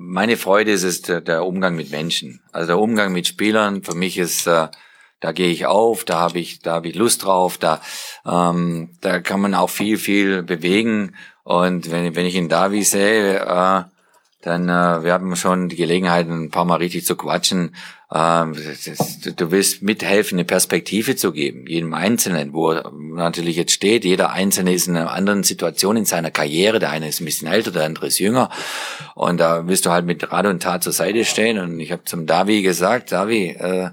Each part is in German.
meine Freude ist es der, Umgang mit Menschen. Also der Umgang mit Spielern. Für mich ist, äh, da gehe ich auf, da habe ich, da habe ich Lust drauf, da, ähm, da kann man auch viel, viel bewegen. Und wenn, wenn ich ihn Davi sehe, äh, dann äh, wir haben schon die Gelegenheit, ein paar Mal richtig zu quatschen. Ähm, das, du willst mithelfen, eine Perspektive zu geben, jedem Einzelnen, wo er natürlich jetzt steht. Jeder Einzelne ist in einer anderen Situation in seiner Karriere. Der eine ist ein bisschen älter, der andere ist jünger. Und da willst du halt mit Rat und Tat zur Seite stehen. Und ich habe zum Davi gesagt, Davi, äh,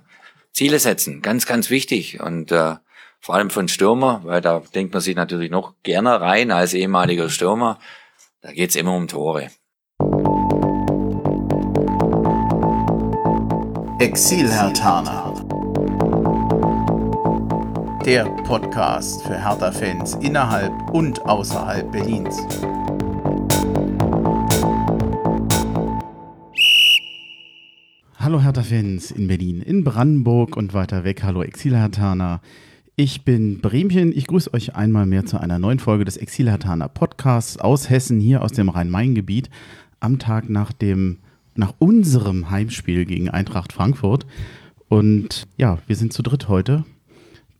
Ziele setzen, ganz, ganz wichtig. Und äh, vor allem von Stürmer, weil da denkt man sich natürlich noch gerne rein als ehemaliger Stürmer. Da geht's immer um Tore. Exil Hertana. Der Podcast für Hertha-Fans innerhalb und außerhalb Berlins. Hallo Hertha-Fans in Berlin, in Brandenburg und weiter weg. Hallo Exil Hertana. Ich bin Bremchen. Ich grüße euch einmal mehr zu einer neuen Folge des Exil Hertana Podcasts aus Hessen, hier aus dem Rhein-Main-Gebiet, am Tag nach dem nach unserem Heimspiel gegen Eintracht Frankfurt. Und ja, wir sind zu dritt heute.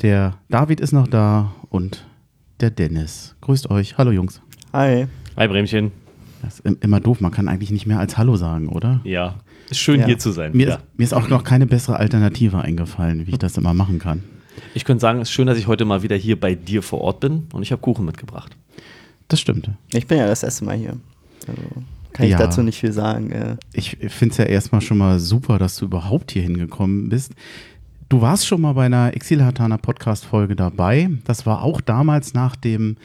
Der David ist noch da und der Dennis. Grüßt euch. Hallo Jungs. Hi. Hi Bremchen. Das ist immer doof, man kann eigentlich nicht mehr als Hallo sagen, oder? Ja. Ist schön ja. hier zu sein. Mir, ja. ist, mir ist auch noch keine bessere Alternative eingefallen, wie ich das immer machen kann. Ich könnte sagen, es ist schön, dass ich heute mal wieder hier bei dir vor Ort bin und ich habe Kuchen mitgebracht. Das stimmt. Ich bin ja das erste Mal hier. Also kann ja. ich dazu nicht viel sagen. Ja. Ich finde es ja erstmal schon mal super, dass du überhaupt hier hingekommen bist. Du warst schon mal bei einer Exilhatana Podcast-Folge dabei. Das war auch damals nach dem,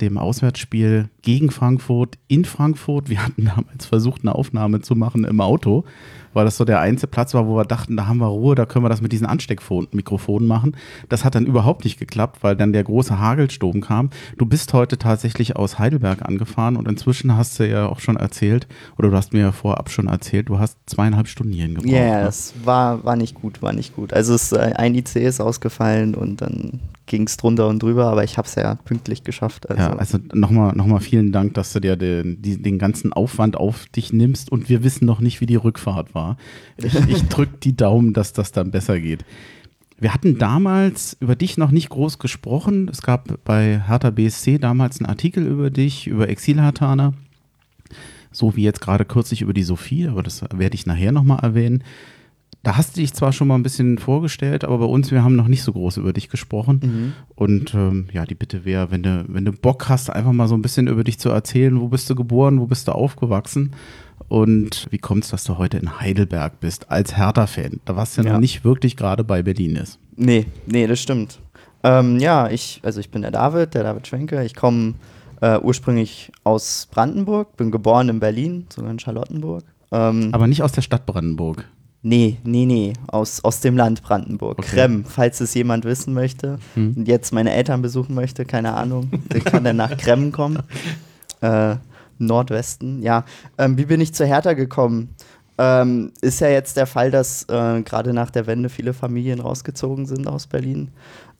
dem Auswärtsspiel gegen Frankfurt in Frankfurt. Wir hatten damals versucht, eine Aufnahme zu machen im Auto weil das so der einzige Platz war, wo wir dachten, da haben wir Ruhe, da können wir das mit diesen Ansteckmikrofonen machen. Das hat dann überhaupt nicht geklappt, weil dann der große Hagelsturm kam. Du bist heute tatsächlich aus Heidelberg angefahren und inzwischen hast du ja auch schon erzählt, oder du hast mir ja vorab schon erzählt, du hast zweieinhalb Stunden hierhin gebraucht. Ja, yeah, ne? es war, war nicht gut, war nicht gut. Also es, äh, ein IC ist ausgefallen und dann ging es drunter und drüber, aber ich habe es ja pünktlich geschafft. Also. Ja, also nochmal noch mal vielen Dank, dass du dir den, den ganzen Aufwand auf dich nimmst und wir wissen noch nicht, wie die Rückfahrt war. Ich, ich drücke die Daumen, dass das dann besser geht. Wir hatten damals über dich noch nicht groß gesprochen. Es gab bei Hertha BSC damals einen Artikel über dich, über Exilhartaner. So wie jetzt gerade kürzlich über die Sophie, aber das werde ich nachher nochmal erwähnen. Da hast du dich zwar schon mal ein bisschen vorgestellt, aber bei uns, wir haben noch nicht so groß über dich gesprochen. Mhm. Und ähm, ja, die Bitte wäre, wenn du, wenn du Bock hast, einfach mal so ein bisschen über dich zu erzählen. Wo bist du geboren, wo bist du aufgewachsen? Und wie kommt es, dass du heute in Heidelberg bist, als Hertha-Fan? Da warst du ja, ja noch nicht wirklich gerade bei Berlin ist. Nee, nee, das stimmt. Ähm, ja, ich, also ich bin der David, der David Schwenke. Ich komme äh, ursprünglich aus Brandenburg, bin geboren in Berlin, sogar in Charlottenburg. Ähm, Aber nicht aus der Stadt Brandenburg. Nee, nee, nee, aus, aus dem Land Brandenburg. Okay. Krem, falls es jemand wissen möchte hm. und jetzt meine Eltern besuchen möchte, keine Ahnung, der kann dann nach Krem kommen. Äh, Nordwesten, ja. Ähm, wie bin ich zu Hertha gekommen? Ähm, ist ja jetzt der Fall, dass äh, gerade nach der Wende viele Familien rausgezogen sind aus Berlin.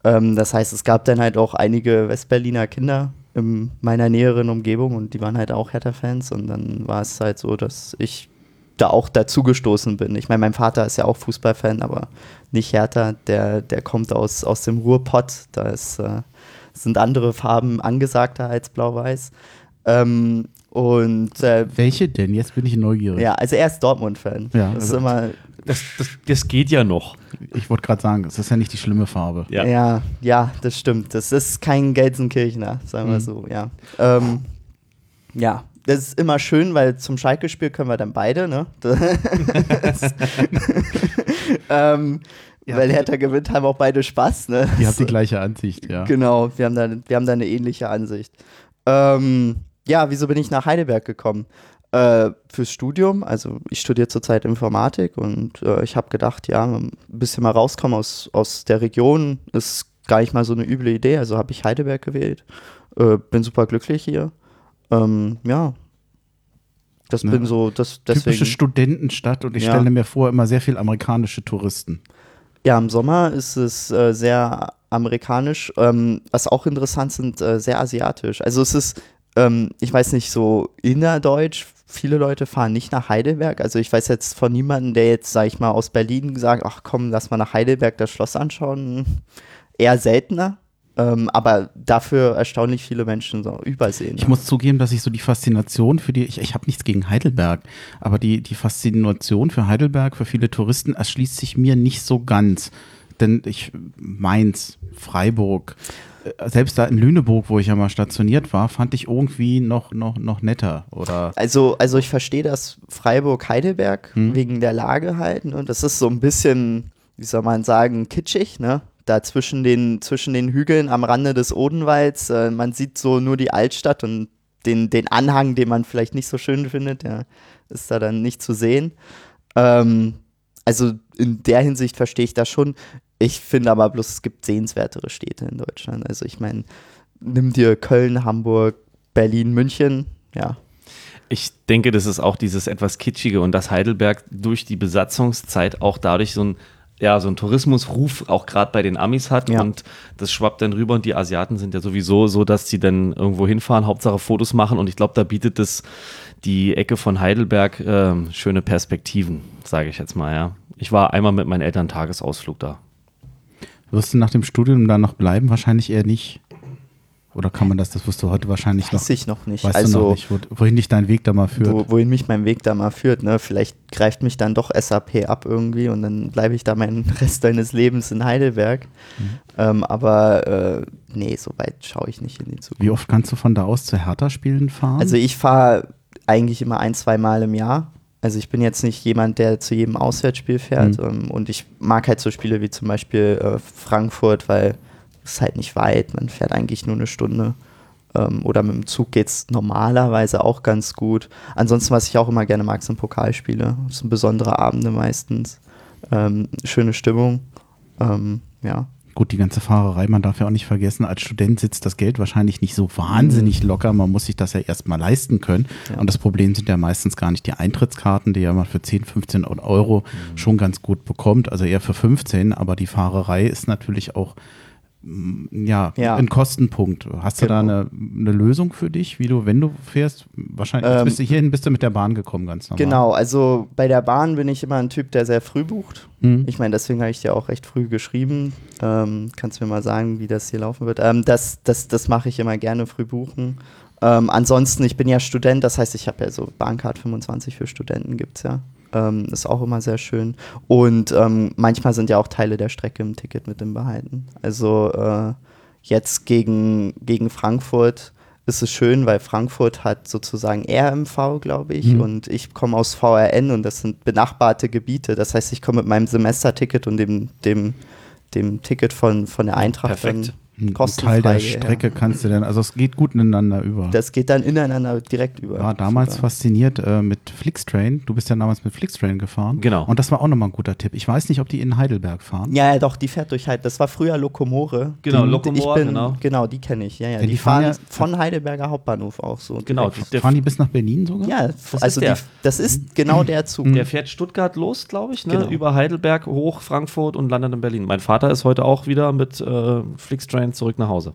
Ähm, das heißt, es gab dann halt auch einige Westberliner Kinder in meiner näheren Umgebung und die waren halt auch Hertha-Fans und dann war es halt so, dass ich da auch dazugestoßen bin. Ich meine, mein Vater ist ja auch Fußballfan, aber nicht Hertha, der, der kommt aus, aus dem Ruhrpott, da ist, äh, sind andere Farben angesagter als blau-weiß. Ähm, und äh, welche denn? Jetzt bin ich neugierig. Ja, also er ist Dortmund-Fan. Ja, das, ist also immer das, das, das, geht ja noch. Ich wollte gerade sagen, das ist ja nicht die schlimme Farbe. Ja. ja, ja, das stimmt. Das ist kein Gelsenkirchener, sagen wir mhm. so, ja. Ähm, ja, das ist immer schön, weil zum Schalke-Spiel können wir dann beide, ne? ähm, ja. Weil Hertha gewinnt, haben auch beide Spaß, ne? Die haben die gleiche Ansicht, ja. Genau, wir haben da, wir haben da eine ähnliche Ansicht. Ähm, ja, wieso bin ich nach Heidelberg gekommen? Äh, fürs Studium, also ich studiere zurzeit Informatik und äh, ich habe gedacht, ja, ein bisschen mal rauskommen aus, aus der Region ist gar nicht mal so eine üble Idee, also habe ich Heidelberg gewählt. Äh, bin super glücklich hier. Ähm, ja, das ne? bin so, das deswegen. Typische Studentenstadt und ich ja. stelle mir vor, immer sehr viel amerikanische Touristen. Ja, im Sommer ist es äh, sehr amerikanisch, ähm, was auch interessant sind, äh, sehr asiatisch. Also es ist ähm, ich weiß nicht, so innerdeutsch viele Leute fahren nicht nach Heidelberg. Also ich weiß jetzt von niemandem, der jetzt, sag ich mal, aus Berlin sagt, ach komm, lass mal nach Heidelberg das Schloss anschauen. Eher seltener. Ähm, aber dafür erstaunlich viele Menschen so übersehen. Ich muss zugeben, dass ich so die Faszination für die, ich, ich habe nichts gegen Heidelberg, aber die, die Faszination für Heidelberg, für viele Touristen, erschließt sich mir nicht so ganz. Denn ich, Mainz, Freiburg, äh, selbst da in Lüneburg, wo ich ja mal stationiert war, fand ich irgendwie noch, noch, noch netter. Oder Also, also ich verstehe das Freiburg-Heidelberg Hm. wegen der Lage halt. Ne? Das ist so ein bisschen, wie soll man sagen, kitschig, ne? Da zwischen den, zwischen den Hügeln am Rande des Odenwalds, äh, man sieht so nur die Altstadt und den, den Anhang, den man vielleicht nicht so schön findet, der ist da dann nicht zu sehen. Ähm, also in der Hinsicht verstehe ich das schon. Ich finde aber bloß, es gibt sehenswertere Städte in Deutschland. Also ich meine, nimm dir Köln, Hamburg, Berlin, München, ja, Ich denke, das ist auch dieses etwas kitschige und dass Heidelberg durch die Besatzungszeit auch dadurch so ein ja, so ein Tourismusruf auch gerade bei den Amis hat Ja. und das schwappt dann rüber und die Asiaten sind ja sowieso so, dass sie dann irgendwo hinfahren, Hauptsache Fotos machen und ich glaube, da bietet es die Ecke von Heidelberg ähm, schöne Perspektiven, sage ich jetzt mal, ja. Ich war einmal mit meinen Eltern Tagesausflug da. wirst du nach dem Studium da noch bleiben? Wahrscheinlich eher nicht. Oder kann man das, das wirst du heute wahrscheinlich noch, Weiß ich noch nicht. weißt du also, noch nicht, wo, wohin dich dein Weg da mal führt. wo, wohin mich mein Weg da mal führt, ne? Vielleicht greift mich dann doch SAP ab irgendwie und dann bleibe ich da meinen Rest deines Lebens in Heidelberg. Mhm. Ähm, aber äh, nee, so weit schaue ich nicht in die Zukunft. Wie oft kannst du von da aus zu Hertha-Spielen fahren? Also ich fahre eigentlich immer ein, zwei Mal im Jahr. Also ich bin jetzt nicht jemand, der zu jedem Auswärtsspiel fährt. Mhm. Ähm, und ich mag halt so Spiele wie zum Beispiel äh, Frankfurt, weil ist halt nicht weit. Man fährt eigentlich nur eine Stunde. Ähm, oder mit dem Zug geht es normalerweise auch ganz gut. Ansonsten, was ich auch immer gerne mag, sind Pokalspiele. Das sind besondere Abende meistens. Ähm, schöne Stimmung. Ähm, ja. Gut, die ganze Fahrerei, man darf ja auch nicht vergessen, als Student sitzt das Geld wahrscheinlich nicht so wahnsinnig locker. Man muss sich das ja erstmal leisten können. Mhm. Ja. Und das Problem sind ja meistens gar nicht die Eintrittskarten, die ja man für 10, 15 Euro Mhm. schon ganz gut bekommt. Also eher für 15, aber die Fahrerei ist natürlich auch ja, Ja. ein Kostenpunkt. Hast du da Genau. eine, eine Lösung für dich, wie du, wenn du fährst? Wahrscheinlich Ähm, bist du hierhin bist du mit der Bahn gekommen, ganz normal. Genau, also bei der Bahn bin ich immer ein Typ, der sehr früh bucht. Mhm. Ich meine, deswegen habe ich dir auch recht früh geschrieben. Ähm, kannst du mir mal sagen, wie das hier laufen wird? Ähm, das das, das mache ich immer gerne früh buchen. Ähm, ansonsten, ich bin ja Student, das heißt, ich habe ja so Bahncard 25 für Studenten gibt es ja. Ähm, ist auch immer sehr schön. Und ähm, manchmal sind ja auch Teile der Strecke im Ticket mit dem Behalten. Also äh, jetzt gegen, gegen Frankfurt ist es schön, weil Frankfurt hat sozusagen RMV, glaube ich, Mhm. und ich komme aus VRN und das sind benachbarte Gebiete. Das heißt, ich komme mit meinem Semesterticket und dem, dem, dem Ticket von, von der Eintracht Perfekt. dann Ein. Teil der. Strecke kannst du denn, also es geht gut ineinander über. Das geht dann ineinander direkt über. war damals Super. fasziniert äh, mit Flixtrain. Du bist ja damals mit Flixtrain gefahren. Genau. Und das war auch nochmal ein guter Tipp. Ich weiß nicht, ob die in Heidelberg fahren. Ja, ja, doch, die fährt durch Heidelberg. Das war früher Lokomore. Genau, Die- Lokomore, ich bin, genau. Genau, die kenne ich. Ja, ja. Die, die fahren fahren ja- von Heidelberger Hauptbahnhof auch so. Genau, der, fahren die bis nach Berlin sogar? Ja, ist also der. Die, das ist genau der Zug. Der fährt Stuttgart los, glaube ich, ne? Genau. über Heidelberg hoch, Frankfurt und landet in Berlin. Mein Vater ist heute auch wieder mit äh, Flixtrain zurück nach Hause.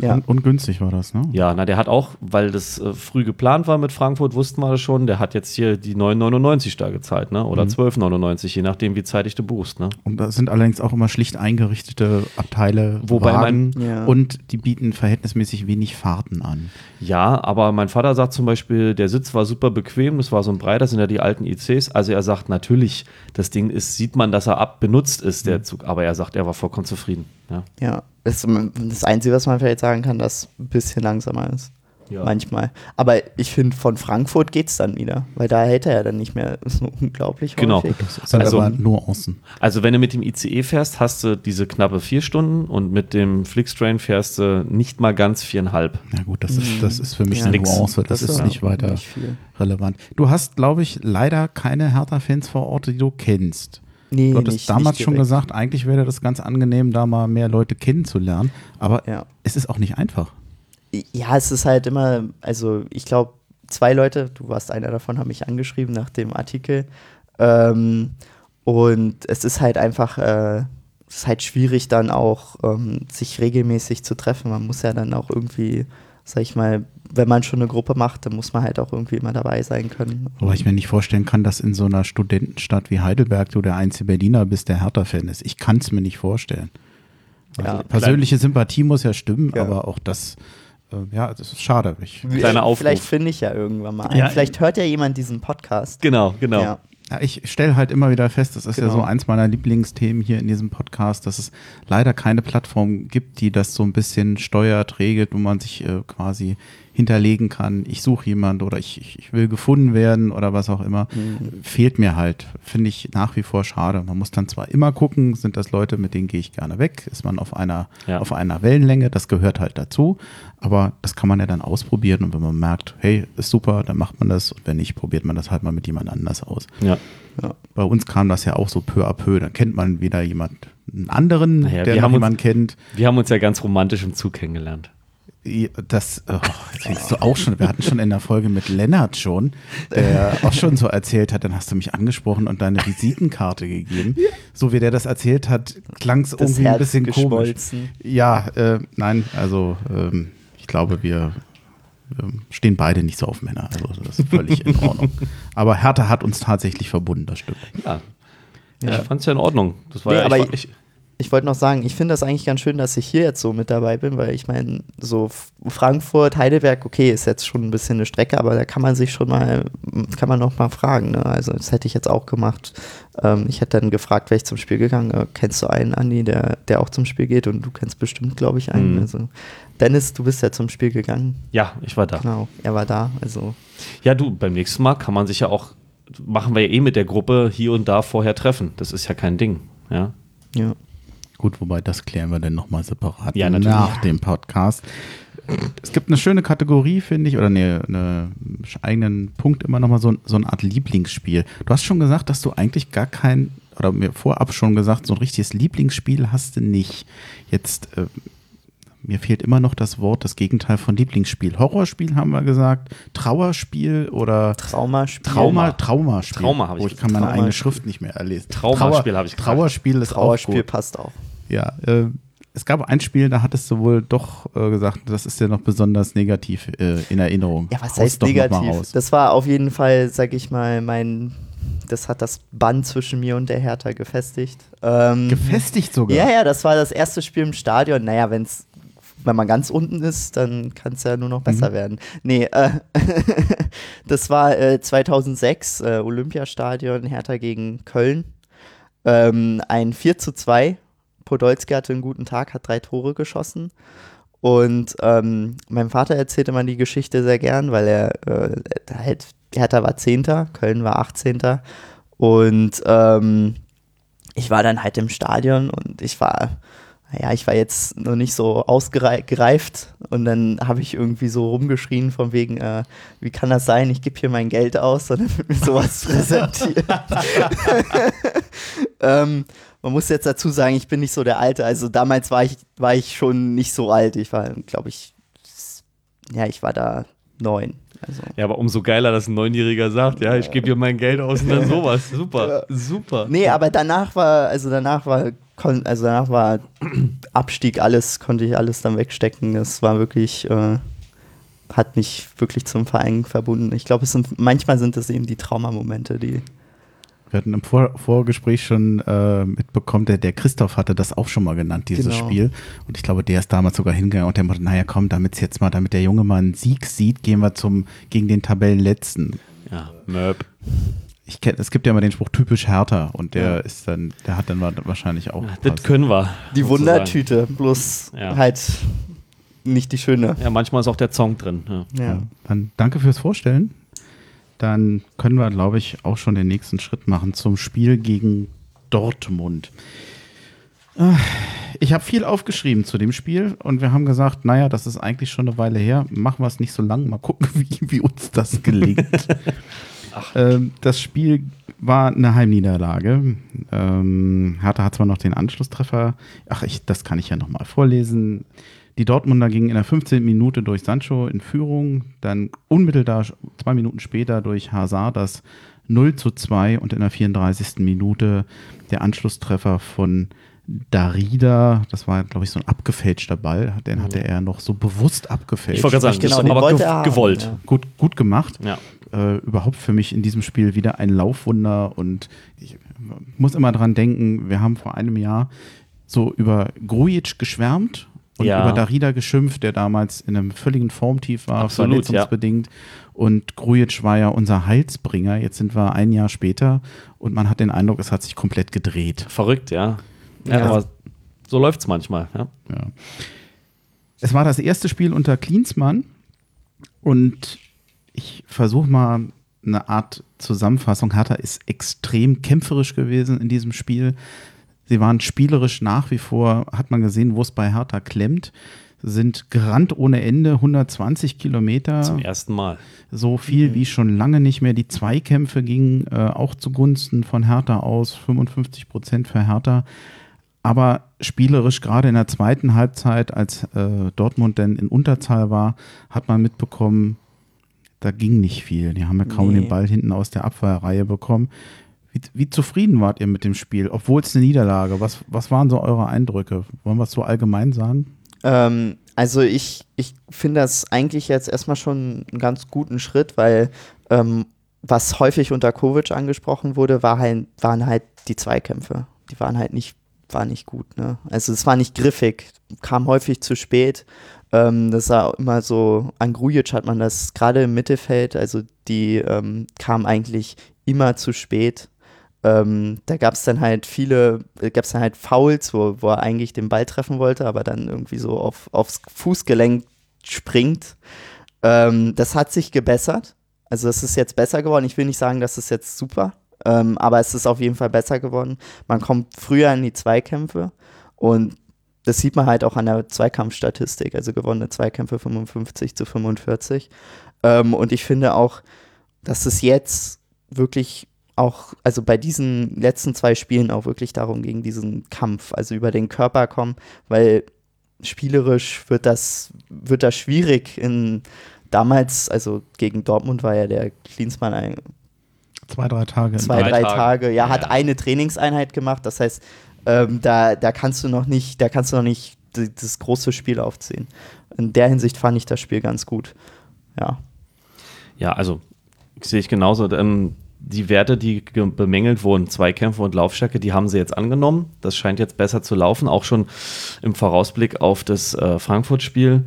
Ja. Und, und günstig war das, ne? Ja, na, der hat auch, weil das äh, früh geplant war mit Frankfurt, wussten wir das schon, der hat jetzt hier die 9,99 da gezahlt, ne? Oder 12,99, je nachdem, wie zeitig du buchst, ne? Und das sind allerdings auch immer schlicht eingerichtete Abteile, Wobei Wagen mein- Ja. und die bieten verhältnismäßig wenig Fahrten an. Ja, aber mein Vater sagt zum Beispiel, der Sitz war super bequem, das war so ein breit, das sind ja die alten ICs. Also er sagt natürlich, das Ding ist, sieht man, dass er abbenutzt ist, der Zug, aber er sagt, er war vollkommen zufrieden. Ja. Ja, das, das Einzige, was man vielleicht sagen kann, dass ein bisschen langsamer ist. Ja. Manchmal. Aber ich finde, von Frankfurt geht es dann wieder, weil da hält er ja dann nicht mehr so unglaublich Genau. häufig. Das ist halt Also- aber nur außen. Also wenn du mit dem ICE fährst, hast du diese knappe vier Stunden und mit dem Flixtrain fährst du nicht mal ganz viereinhalb. Ja gut, das ist, das ist für mich Ja. eine. Nuance, das, Das ist ist nicht weiter Nicht viel. relevant. Du hast, glaube ich, leider keine Hertha-Fans vor Ort, die du kennst. Nee, Du hattest nicht, damals nicht schon gesagt, eigentlich wäre das ganz angenehm, da mal mehr Leute kennenzulernen. Aber Ja. es ist auch nicht einfach. Ja, es ist halt immer, also ich glaube, zwei Leute, du warst einer davon, haben mich angeschrieben nach dem Artikel. Ähm, und es ist halt einfach, äh, es ist halt schwierig dann auch, ähm, sich regelmäßig zu treffen. Man muss ja dann auch irgendwie sag ich mal, wenn man schon eine Gruppe macht, dann muss man halt auch irgendwie immer dabei sein können. Aber ich mir nicht vorstellen kann, dass in so einer Studentenstadt wie Heidelberg du der einzige Berliner bist, der Hertha-Fan ist. Ich kann es mir nicht vorstellen. Also Ja, persönliche Sympathie muss ja stimmen, Ja. aber auch das, äh, ja, das ist schade. Ich, Kleiner Aufruf. Vielleicht finde ich ja irgendwann mal einen. Ja. Vielleicht hört ja jemand diesen Podcast. Genau, genau. Ja. Ja, ich stelle halt immer wieder fest, das ist ja Genau. so eins meiner Lieblingsthemen hier in diesem Podcast, dass es leider keine Plattform gibt, die das so ein bisschen steuert, regelt, wo man sich äh, quasi hinterlegen kann, ich suche jemand oder ich, ich, ich will gefunden werden oder was auch immer. Mhm. Fehlt mir halt. Finde ich nach wie vor schade. Man muss dann zwar immer gucken, sind das Leute, mit denen gehe ich gerne weg, ist man auf einer, Ja. auf einer Wellenlänge, das gehört halt dazu. Aber das kann man ja dann ausprobieren und wenn man merkt, hey, ist super, dann macht man das und wenn nicht, probiert man das halt mal mit jemand anders aus. Ja. Bei uns kam das ja auch so peu à peu. Dann kennt man wieder jemand, einen anderen, Naja, der wir noch haben uns- jemanden kennt. Wir haben uns ja ganz romantisch im Zug kennengelernt. Das, oh, jetzt willst du auch schon, wir hatten schon in der Folge mit Lennart schon, der auch schon so erzählt hat, dann hast du mich angesprochen und deine Visitenkarte gegeben. So wie der das erzählt hat, klang es irgendwie ein Herz bisschen komisch. geschmolzen. Ja, äh, nein, also ähm, ich glaube, wir ähm, stehen beide nicht so auf Männer. Also das ist völlig in Ordnung. Aber Hertha hat uns tatsächlich verbunden, das stimmt. Ja. Ich fand es ja in Ordnung. Das war Nee, ja, aber ich, ich- Ich wollte noch sagen, ich finde das eigentlich ganz schön, dass ich hier jetzt so mit dabei bin, weil ich meine, so Frankfurt, Heidelberg, okay, ist jetzt schon ein bisschen eine Strecke, aber da kann man sich schon mal, kann man noch mal fragen. Ne? Also das hätte ich jetzt auch gemacht. Ähm, ich hätte dann gefragt, wäre ich zum Spiel gegangen, äh, kennst du einen, Andi, der, der auch zum Spiel geht und du kennst bestimmt, glaube ich, einen. Mhm. Also Dennis, du bist ja zum Spiel gegangen. ja, ich war da. Genau, er war da. Also Ja, du, beim nächsten Mal kann man sich ja auch, machen wir ja eh mit der Gruppe hier und da vorher treffen. Das ist ja kein Ding. Ja. ja. Gut, wobei das klären wir dann nochmal separat Ja, nach dem Podcast. Es gibt eine schöne Kategorie, finde ich, oder eine, eine eigenen Punkt immer nochmal so, so eine Art Lieblingsspiel. Du hast schon gesagt, dass du eigentlich gar kein, oder mir vorab schon gesagt, so ein richtiges Lieblingsspiel hast du nicht. Jetzt, äh, mir fehlt immer noch das Wort, das Gegenteil von Lieblingsspiel. Horrorspiel haben wir gesagt, Trauerspiel oder Traumaspiel. Trauma, Traumaspiel. Trauma habe ich Oh, ich kann meine eigene Schrift nicht mehr erlesen. Traumaspiel Trauer- habe ich gesagt. Trauerspiel ist auch Trauerspiel gut. passt auch. Ja, äh, es gab ein Spiel, da hattest du wohl doch äh, gesagt, das ist dir noch besonders negativ äh, in Erinnerung. Ja, was Haust heißt negativ? Das war auf jeden Fall, sag ich mal, mein. Das hat das Band zwischen mir und der Hertha gefestigt. Ähm, Gefestigt sogar. ja, ja, das war das erste Spiel im Stadion. Naja, wenn's, wenn man ganz unten ist, dann kann es ja nur noch besser werden. Nee, äh, das war äh, 2006, äh, Olympiastadion, Hertha gegen Köln. Ähm, ein 4 zu 2. Podolski hatte einen guten Tag, hat drei Tore geschossen. Und ähm, mein Vater erzählte mal die Geschichte sehr gern, weil er äh, halt, Hertha war Zehnter, Köln war 18. Und ähm, ich war dann halt im Stadion und ich war, naja, ich war jetzt noch nicht so ausgereift und dann habe ich irgendwie so rumgeschrien von wegen, äh, wie kann das sein, ich gebe hier mein Geld aus und dann wird mir sowas präsentiert. ähm, man muss jetzt dazu sagen, ich bin nicht so der Alte, also damals war ich, war ich schon nicht so alt, ich war, glaube ich, ja, ich war da neun. Also. Ja, aber umso geiler, dass ein Neunjähriger sagt, ja, ich gebe dir mein Geld aus und dann sowas. Super, super. Nee, aber danach war, also danach war, also danach war Abstieg alles, konnte ich alles dann wegstecken. Das war wirklich, äh, hat mich wirklich zum Verein verbunden. Ich glaube, es sind, manchmal sind es eben die Traumamomente, die. Wir hatten im Vor Vorgespräch schon äh, mitbekommen, der, der Christoph hatte das auch schon mal genannt, dieses Genau. Spiel. Und ich glaube, der ist damals sogar hingegangen und der meinte, naja, komm, damit jetzt mal, damit der Junge mal einen Sieg sieht, gehen wir zum gegen den Tabellenletzten. Ja, Möb. Ich kenn, es gibt ja immer den Spruch typisch härter und der ist dann, der hat dann wa- wahrscheinlich auch. Das was. können wir. Die sozusagen. Wundertüte, bloß Ja. halt nicht die schöne. Ja, manchmal ist auch der Song drin. Ja. Ja. Dann danke fürs Vorstellen. Dann können wir, glaube ich, auch schon den nächsten Schritt machen zum Spiel gegen Dortmund. Äh, Ich habe viel aufgeschrieben zu dem Spiel und wir haben gesagt, naja, das ist eigentlich schon eine Weile her. Machen wir es nicht so lang, mal gucken, wie, wie uns das gelingt. ähm, das Spiel war eine Heimniederlage. Ähm, Hertha hat zwar noch den Anschlusstreffer. Ach, ich, das kann ich ja nochmal vorlesen. Die Dortmunder gingen in der 15. Minute durch Sancho in Führung, dann unmittelbar zwei Minuten später durch Hazard das 0 zu 2 und in der 34. Minute der Anschlusstreffer von Darida, das war, glaube ich, so ein abgefälschter Ball, den hatte er noch so bewusst abgefälscht. Ich wollte gerade sagen, Genau, das aber wollte ge er haben, gewollt. ja. gut, gut gemacht. Ja. Äh, überhaupt für mich in diesem Spiel wieder ein Laufwunder und ich muss immer dran denken, wir haben vor einem Jahr so über Grujic geschwärmt und Ja. über Darida geschimpft, der damals in einem völligen Formtief war, Absolut, verletzungsbedingt. Und Grujic war ja unser Heilsbringer. Jetzt sind wir ein Jahr später und man hat den Eindruck, es hat sich komplett gedreht. Verrückt, ja. ja, Ja. Aber so läuft es manchmal. Ja. Ja. Es war das erste Spiel unter Klinsmann und ich versuche mal eine Art Zusammenfassung. Hertha ist extrem kämpferisch gewesen in diesem Spiel. Sie waren spielerisch nach wie vor, hat man gesehen, wo es bei Hertha klemmt. Sind gerannt ohne Ende, 120 Kilometer. Zum ersten Mal. So viel wie schon lange nicht mehr. Die Zweikämpfe gingen äh, auch zugunsten von Hertha aus, 55 Prozent für Hertha. Aber spielerisch, gerade in der zweiten Halbzeit, als äh, Dortmund denn in Unterzahl war, hat man mitbekommen, da ging nicht viel. Die haben ja kaum Nee. den Ball hinten aus der Abwehrreihe bekommen. Wie, wie zufrieden wart ihr mit dem Spiel, obwohl es eine Niederlage? Was, was waren so eure Eindrücke? Wollen wir es so allgemein sagen? Ähm, also ich, ich finde das eigentlich jetzt erstmal schon einen ganz guten Schritt, weil ähm, was häufig unter Kovic angesprochen wurde, war halt, waren halt die Zweikämpfe. Die waren halt nicht, war nicht gut. Ne? Also es war nicht griffig, kam häufig zu spät. Ähm, das war immer so, an Grujic hat man das gerade im Mittelfeld, also die ähm, kam eigentlich immer zu spät. Ähm, da gab es dann halt viele, gab es dann halt Fouls, wo, wo er eigentlich den Ball treffen wollte, aber dann irgendwie so auf, aufs Fußgelenk springt. Ähm, das hat sich gebessert. Also es ist jetzt besser geworden. Ich will nicht sagen, das ist jetzt super, ähm, aber es ist auf jeden Fall besser geworden. Man kommt früher in die Zweikämpfe und das sieht man halt auch an der Zweikampfstatistik, also gewonnene Zweikämpfe 55 zu 45. Ähm, und ich finde auch, dass es jetzt wirklich auch, also bei diesen letzten zwei Spielen auch wirklich darum ging, diesen Kampf, also über den Körper kommen, weil spielerisch wird das, wird das schwierig in damals, also gegen Dortmund war ja der Klinsmann ein, Zwei, drei Tage. zwei, Drei drei Tage. Tage, ja, Ja, hat eine Trainingseinheit gemacht. Das heißt, ähm, da, da kannst du noch nicht, da kannst du noch nicht das große Spiel aufziehen. In der Hinsicht fand ich das Spiel ganz gut. Ja. Ja, also sehe ich genauso. Ähm, die Werte, die ge- bemängelt wurden, Zweikämpfe und Laufstärke, die haben sie jetzt angenommen. Das scheint jetzt besser zu laufen, auch schon im Vorausblick auf das äh, Frankfurt-Spiel.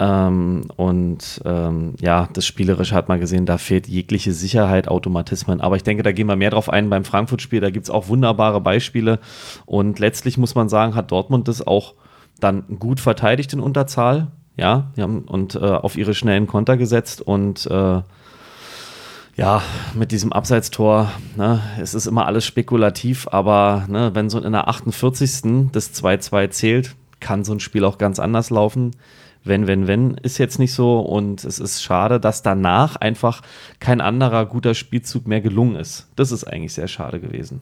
Ähm, und ähm, ja, das Spielerische hat man gesehen, da fehlt jegliche Sicherheit, Automatismen. Aber ich denke, da gehen wir mehr drauf ein beim Frankfurt-Spiel. Da gibt es auch wunderbare Beispiele. Und letztlich muss man sagen, hat Dortmund das auch dann gut verteidigt in Unterzahl. Ja, haben und äh, auf ihre schnellen Konter gesetzt und äh, ja, mit diesem Abseitstor, ne, es ist immer alles spekulativ, aber ne, wenn so in der 48. das 2-2 zählt, kann so ein Spiel auch ganz anders laufen. Wenn, wenn, wenn, ist jetzt nicht so und es ist schade, dass danach einfach kein anderer guter Spielzug mehr gelungen ist. Das ist eigentlich sehr schade gewesen.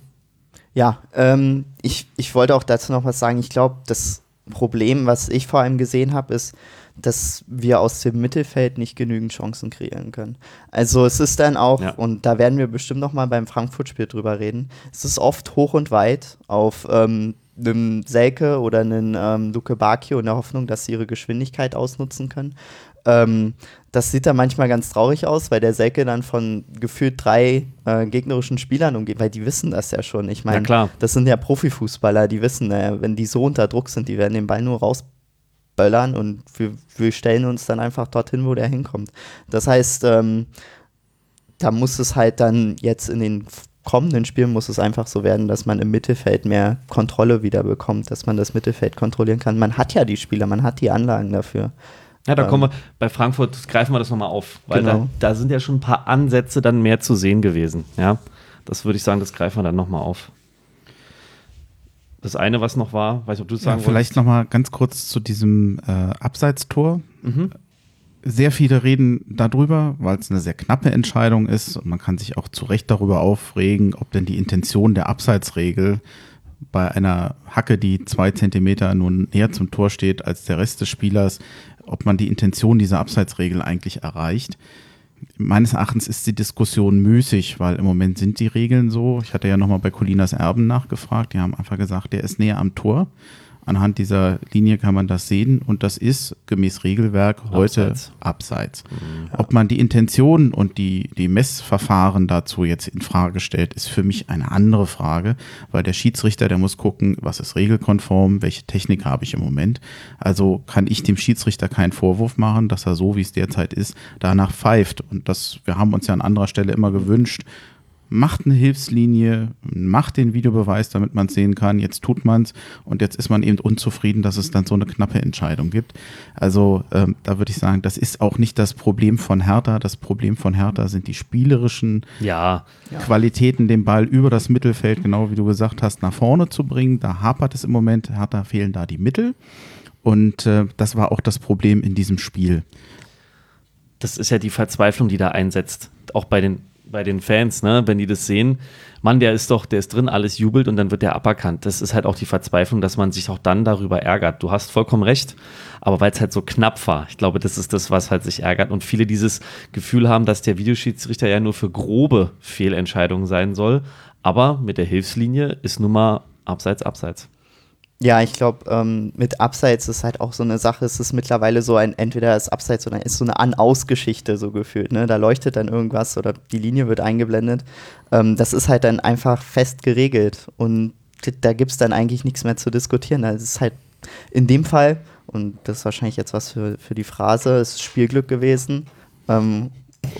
Ja, ähm, ich, ich wollte auch dazu noch was sagen. Ich glaube, das Problem, was ich vor allem gesehen habe, ist, dass wir aus dem Mittelfeld nicht genügend Chancen kreieren können. Also es ist dann auch, Ja. und da werden wir bestimmt noch mal beim Frankfurt-Spiel drüber reden, es ist oft hoch und weit auf ähm, einem Selke oder einen ähm, Luke Bakio in der Hoffnung, dass sie ihre Geschwindigkeit ausnutzen können. Ähm, das sieht dann manchmal ganz traurig aus, weil der Selke dann von gefühlt drei äh, gegnerischen Spielern umgeht, weil die wissen das ja schon. Ich meine, das sind ja Profifußballer, die wissen, äh, wenn die so unter Druck sind, die werden den Ball nur rausböllern und wir, wir stellen uns dann einfach dorthin, wo der hinkommt. Das heißt, ähm, da muss es halt dann jetzt in den kommenden Spielen muss es einfach so werden, dass man im Mittelfeld mehr Kontrolle wieder bekommt, dass man das Mittelfeld kontrollieren kann. Man hat ja die Spieler, man hat die Anlagen dafür. Ja, da Ähm, kommen wir, bei Frankfurt greifen wir das nochmal auf, weil Genau. da, da sind ja schon ein paar Ansätze dann mehr zu sehen gewesen. Ja, das würde ich sagen, das greifen wir dann nochmal auf. Das eine, was noch war, weiß nicht, ob du es Ja, sagen vielleicht noch mal ganz kurz zu diesem äh, Abseitstor. Mhm. Sehr viele reden darüber, weil es eine sehr knappe Entscheidung ist und man kann sich auch zu Recht darüber aufregen, ob denn die Intention der Abseitsregel bei einer Hacke, die zwei Zentimeter nun näher zum Tor steht als der Rest des Spielers, ob man die Intention dieser Abseitsregel eigentlich erreicht. meines Erachtens ist die Diskussion müßig, weil im Moment sind die Regeln so. Ich hatte ja nochmal bei Colinas Erben nachgefragt. Die haben einfach gesagt, der ist näher am Tor. Anhand dieser Linie kann man das sehen und das ist gemäß Regelwerk heute abseits. abseits. Mhm. Ob man die Intention und die, die Messverfahren dazu jetzt in Frage stellt, ist für mich eine andere Frage, weil der Schiedsrichter, der muss gucken, was ist regelkonform, welche Technik habe ich im Moment. Also kann ich dem Schiedsrichter keinen Vorwurf machen, dass er so, wie es derzeit ist, danach pfeift. Und das, wir haben uns ja an anderer Stelle immer gewünscht, macht eine Hilfslinie, macht den Videobeweis, damit man es sehen kann. Jetzt tut man es und jetzt ist man eben unzufrieden, dass es dann so eine knappe Entscheidung gibt. Also ähm, da würde ich sagen, das ist auch nicht das Problem von Hertha. Das Problem von Hertha sind die spielerischen ja. Qualitäten, den Ball über das Mittelfeld, genau wie du gesagt hast, nach vorne zu bringen. Da hapert es im Moment. Hertha fehlen da die Mittel. Und äh, das war auch das Problem in diesem Spiel. Das ist ja die Verzweiflung, die da einsetzt. Auch bei den bei den Fans, ne, wenn die das sehen, Mann, der ist doch, der ist drin, alles jubelt und dann wird der aberkannt. Das ist halt auch die Verzweiflung, dass man sich auch dann darüber ärgert. Du hast vollkommen recht, aber weil es halt so knapp war. Ich glaube, das ist das, was halt sich ärgert und viele dieses Gefühl haben, dass der Videoschiedsrichter ja nur für grobe Fehlentscheidungen sein soll, aber mit der Hilfslinie ist nun mal abseits, abseits. Ja, ich glaube, ähm, mit Abseits ist halt auch so eine Sache, es ist mittlerweile so ein, entweder das Abseits oder ist so eine An-Aus-Geschichte so gefühlt, ne? Da leuchtet dann irgendwas oder die Linie wird eingeblendet. Ähm, das ist halt dann einfach fest geregelt und da gibt es dann eigentlich nichts mehr zu diskutieren. Das ist halt in dem Fall, und das ist wahrscheinlich jetzt was für, für die Phrase, ist Spielglück gewesen. Ähm,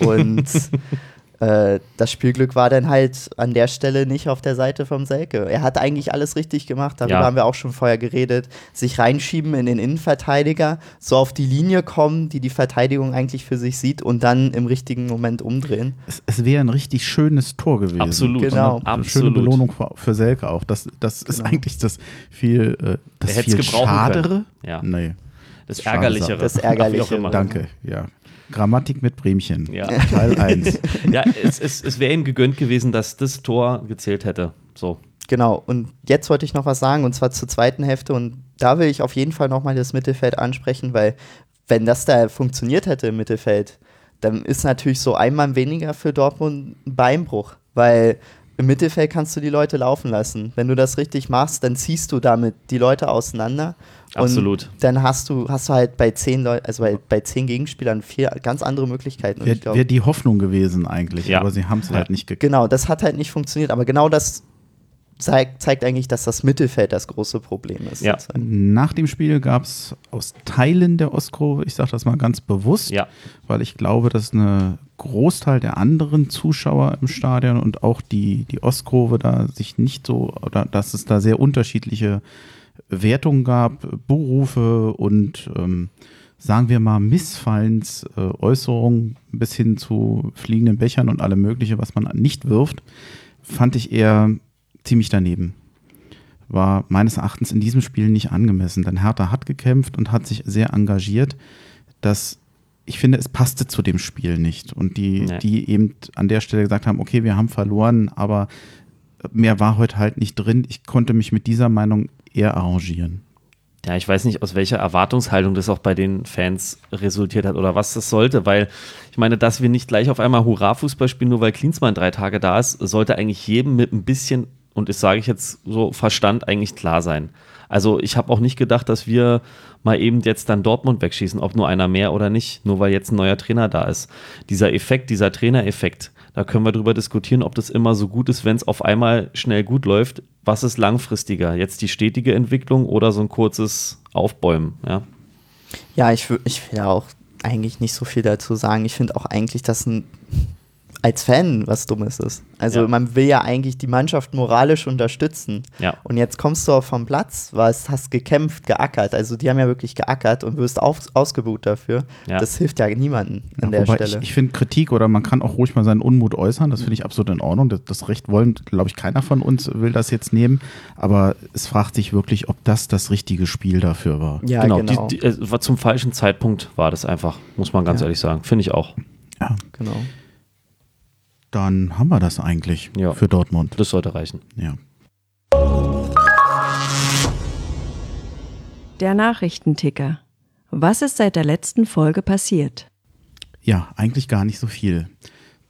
und äh, das Spielglück war dann halt an der Stelle nicht auf der Seite vom Selke. Er hat eigentlich alles richtig gemacht, darüber ja. haben wir auch schon vorher geredet. Sich reinschieben in den Innenverteidiger, so auf die Linie kommen, die die Verteidigung eigentlich für sich sieht und dann im richtigen Moment umdrehen. Es, es wäre ein richtig schönes Tor gewesen. Absolut. Genau. Eine Absolut. schöne Belohnung für, für Selke auch. Das, das genau. ist eigentlich das viel, äh, das viel Schadere. Ja. Nee. Das Ärgerlichere. Das Ärgerlichere. Danke, ja. Grammatik mit Bremchen. Ja. Teil 1. ja, es, es, es wäre ihm gegönnt gewesen, dass das Tor gezählt hätte. So. Genau, und jetzt wollte ich noch was sagen, und zwar zur zweiten Hälfte. Und da will ich auf jeden Fall nochmal das Mittelfeld ansprechen, weil wenn das da funktioniert hätte im Mittelfeld, dann ist natürlich so einmal weniger für Dortmund ein Beinbruch, weil im Mittelfeld kannst du die Leute laufen lassen. Wenn du das richtig machst, dann ziehst du damit die Leute auseinander. Absolut. Und dann hast du, hast du halt bei zehn Leuten, also bei, bei zehn Gegenspielern vier ganz andere Möglichkeiten. Wäre wär die Hoffnung gewesen eigentlich, ja. aber sie haben es ja. halt nicht gekriegt. Genau, das hat halt nicht funktioniert, aber genau das zeigt, zeigt eigentlich, dass das Mittelfeld das große Problem ist. Ja. Nach dem Spiel gab es aus Teilen der Ostkurve, ich sage das mal ganz bewusst, ja. weil ich glaube, dass eine Großteil der anderen Zuschauer im Stadion und auch die, die Ostkurve da sich nicht so, oder dass es da sehr unterschiedliche Wertungen gab, Berufe und ähm, sagen wir mal Missfallensäußerungen äh, bis hin zu fliegenden Bechern und allem Mögliche, was man nicht wirft, fand ich eher ziemlich daneben. War meines Erachtens in diesem Spiel nicht angemessen, denn Hertha hat gekämpft und hat sich sehr engagiert. Das, ich finde, es passte zu dem Spiel nicht. Und die, nee. die eben an der Stelle gesagt haben, okay, wir haben verloren, aber mehr war heute halt nicht drin. Ich konnte mich mit dieser Meinung eher arrangieren. Ja, ich weiß nicht, aus welcher Erwartungshaltung das auch bei den Fans resultiert hat oder was das sollte, weil ich meine, dass wir nicht gleich auf einmal Hurra-Fußball spielen, nur weil Klinsmann drei Tage da ist, sollte eigentlich jedem mit ein bisschen und das sage ich jetzt so, Verstand eigentlich klar sein. Also ich habe auch nicht gedacht, dass wir mal eben jetzt dann Dortmund wegschießen, ob nur einer mehr oder nicht, nur weil jetzt ein neuer Trainer da ist. Dieser Effekt, dieser Trainereffekt, da können wir darüber diskutieren, ob das immer so gut ist, wenn es auf einmal schnell gut läuft. Was ist langfristiger? Jetzt die stetige Entwicklung oder so ein kurzes Aufbäumen? Ja, ja ich, ich will auch eigentlich nicht so viel dazu sagen. Ich finde auch eigentlich, dass ein als Fan was Dummes ist. Also ja. man will ja eigentlich die Mannschaft moralisch unterstützen. Ja. Und jetzt kommst du vom Platz, warst, hast gekämpft, geackert. Also die haben ja wirklich geackert und wirst auf, ausgebucht dafür. Ja. Das hilft ja niemandem an ja, der Stelle. Ich, ich finde Kritik oder man kann auch ruhig mal seinen Unmut äußern. Das finde ich absolut in Ordnung. Das, das Recht wollen, glaube ich, keiner von uns will das jetzt nehmen. Aber es fragt sich wirklich, ob das das richtige Spiel dafür war. Ja, genau. genau. Die, die, äh, war zum falschen Zeitpunkt war das einfach, muss man ganz ehrlich sagen. Finde ich auch. Ja, genau. Dann haben wir das eigentlich ja. für Dortmund. Das sollte reichen. Ja. Der Nachrichtenticker. Was ist seit der letzten Folge passiert? Ja, eigentlich gar nicht so viel.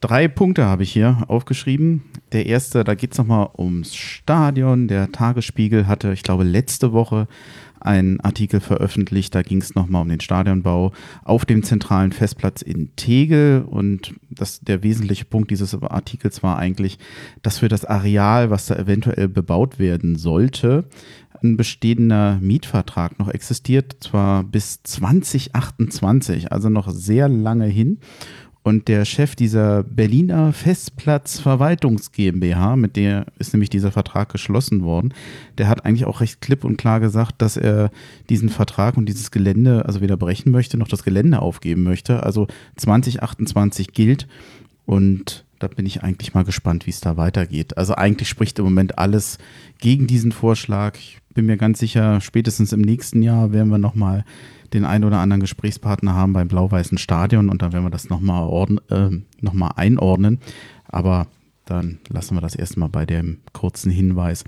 Drei Punkte habe ich hier aufgeschrieben. Der erste, da geht es nochmal ums Stadion. Der Tagesspiegel hatte, ich glaube, letzte Woche einen Artikel veröffentlicht. Da ging es nochmal um den Stadionbau auf dem zentralen Festplatz in Tegel. Und das, der wesentliche Punkt dieses Artikels war eigentlich, dass für das Areal, was da eventuell bebaut werden sollte, ein bestehender Mietvertrag noch existiert, zwar bis 2028, also noch sehr lange hin. Und der Chef dieser Berliner Festplatz GmbH, mit der ist nämlich dieser Vertrag geschlossen worden, der hat eigentlich auch recht klipp und klar gesagt, dass er diesen Vertrag und dieses Gelände also weder brechen möchte, noch das Gelände aufgeben möchte. Also 2028 gilt und da bin ich eigentlich mal gespannt, wie es da weitergeht. Also eigentlich spricht im Moment alles gegen diesen Vorschlag. Ich bin mir ganz sicher, spätestens im nächsten Jahr werden wir nochmal mal den einen oder anderen Gesprächspartner haben beim blau-weißen Stadion und dann werden wir das nochmal äh, noch einordnen. Aber dann lassen wir das erstmal bei dem kurzen Hinweis.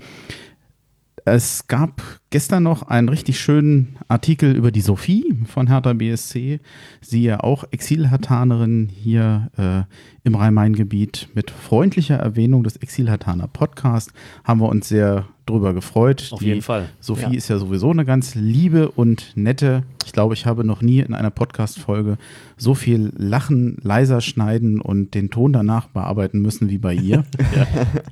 Es gab gestern noch einen richtig schönen Artikel über die Sophie von Hertha BSC. Sie ja auch Exilhartanerin hier äh, im Rhein-Main-Gebiet. Mit freundlicher Erwähnung des Exilhartaner Podcast haben wir uns sehr drüber gefreut. Auf die jeden Fall. Sophie ja. ist ja sowieso eine ganz liebe und nette. Ich glaube, ich habe noch nie in einer Podcast-Folge so viel Lachen leiser schneiden und den Ton danach bearbeiten müssen wie bei ihr. ja.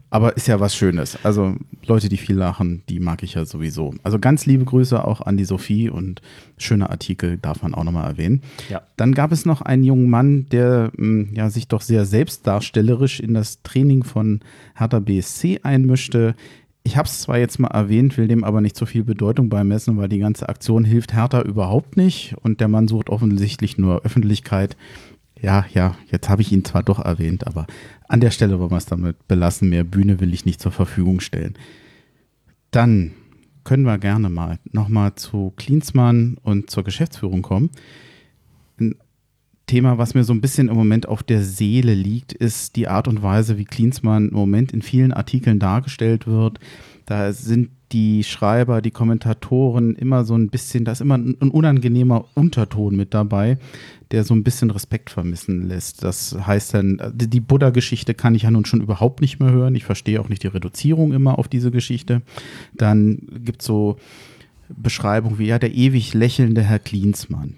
Aber ist ja was Schönes. Also Leute, die viel lachen, die mag ich ja sowieso. Also ganz liebe Grüße auch an die Sophie und schöner Artikel darf man auch nochmal erwähnen. Ja. Dann gab es noch einen jungen Mann, der hm, ja, sich doch sehr selbstdarstellerisch in das Training von Hertha BSC einmischte. Ich habe es zwar jetzt mal erwähnt, will dem aber nicht so viel Bedeutung beimessen, weil die ganze Aktion hilft Hertha überhaupt nicht und der Mann sucht offensichtlich nur Öffentlichkeit. Ja, ja, jetzt habe ich ihn zwar doch erwähnt, aber an der Stelle wollen wir es damit belassen. Mehr Bühne will ich nicht zur Verfügung stellen. Dann können wir gerne mal nochmal zu Klinsmann und zur Geschäftsführung kommen. Thema, was mir so ein bisschen im Moment auf der Seele liegt, ist die Art und Weise, wie Klinsmann im Moment in vielen Artikeln dargestellt wird. Da sind die Schreiber, die Kommentatoren immer so ein bisschen, da ist immer ein unangenehmer Unterton mit dabei, der so ein bisschen Respekt vermissen lässt. Das heißt dann, die Buddha-Geschichte kann ich ja nun schon überhaupt nicht mehr hören. Ich verstehe auch nicht die Reduzierung immer auf diese Geschichte. Dann gibt es so Beschreibungen wie, ja, der ewig lächelnde Herr Klinsmann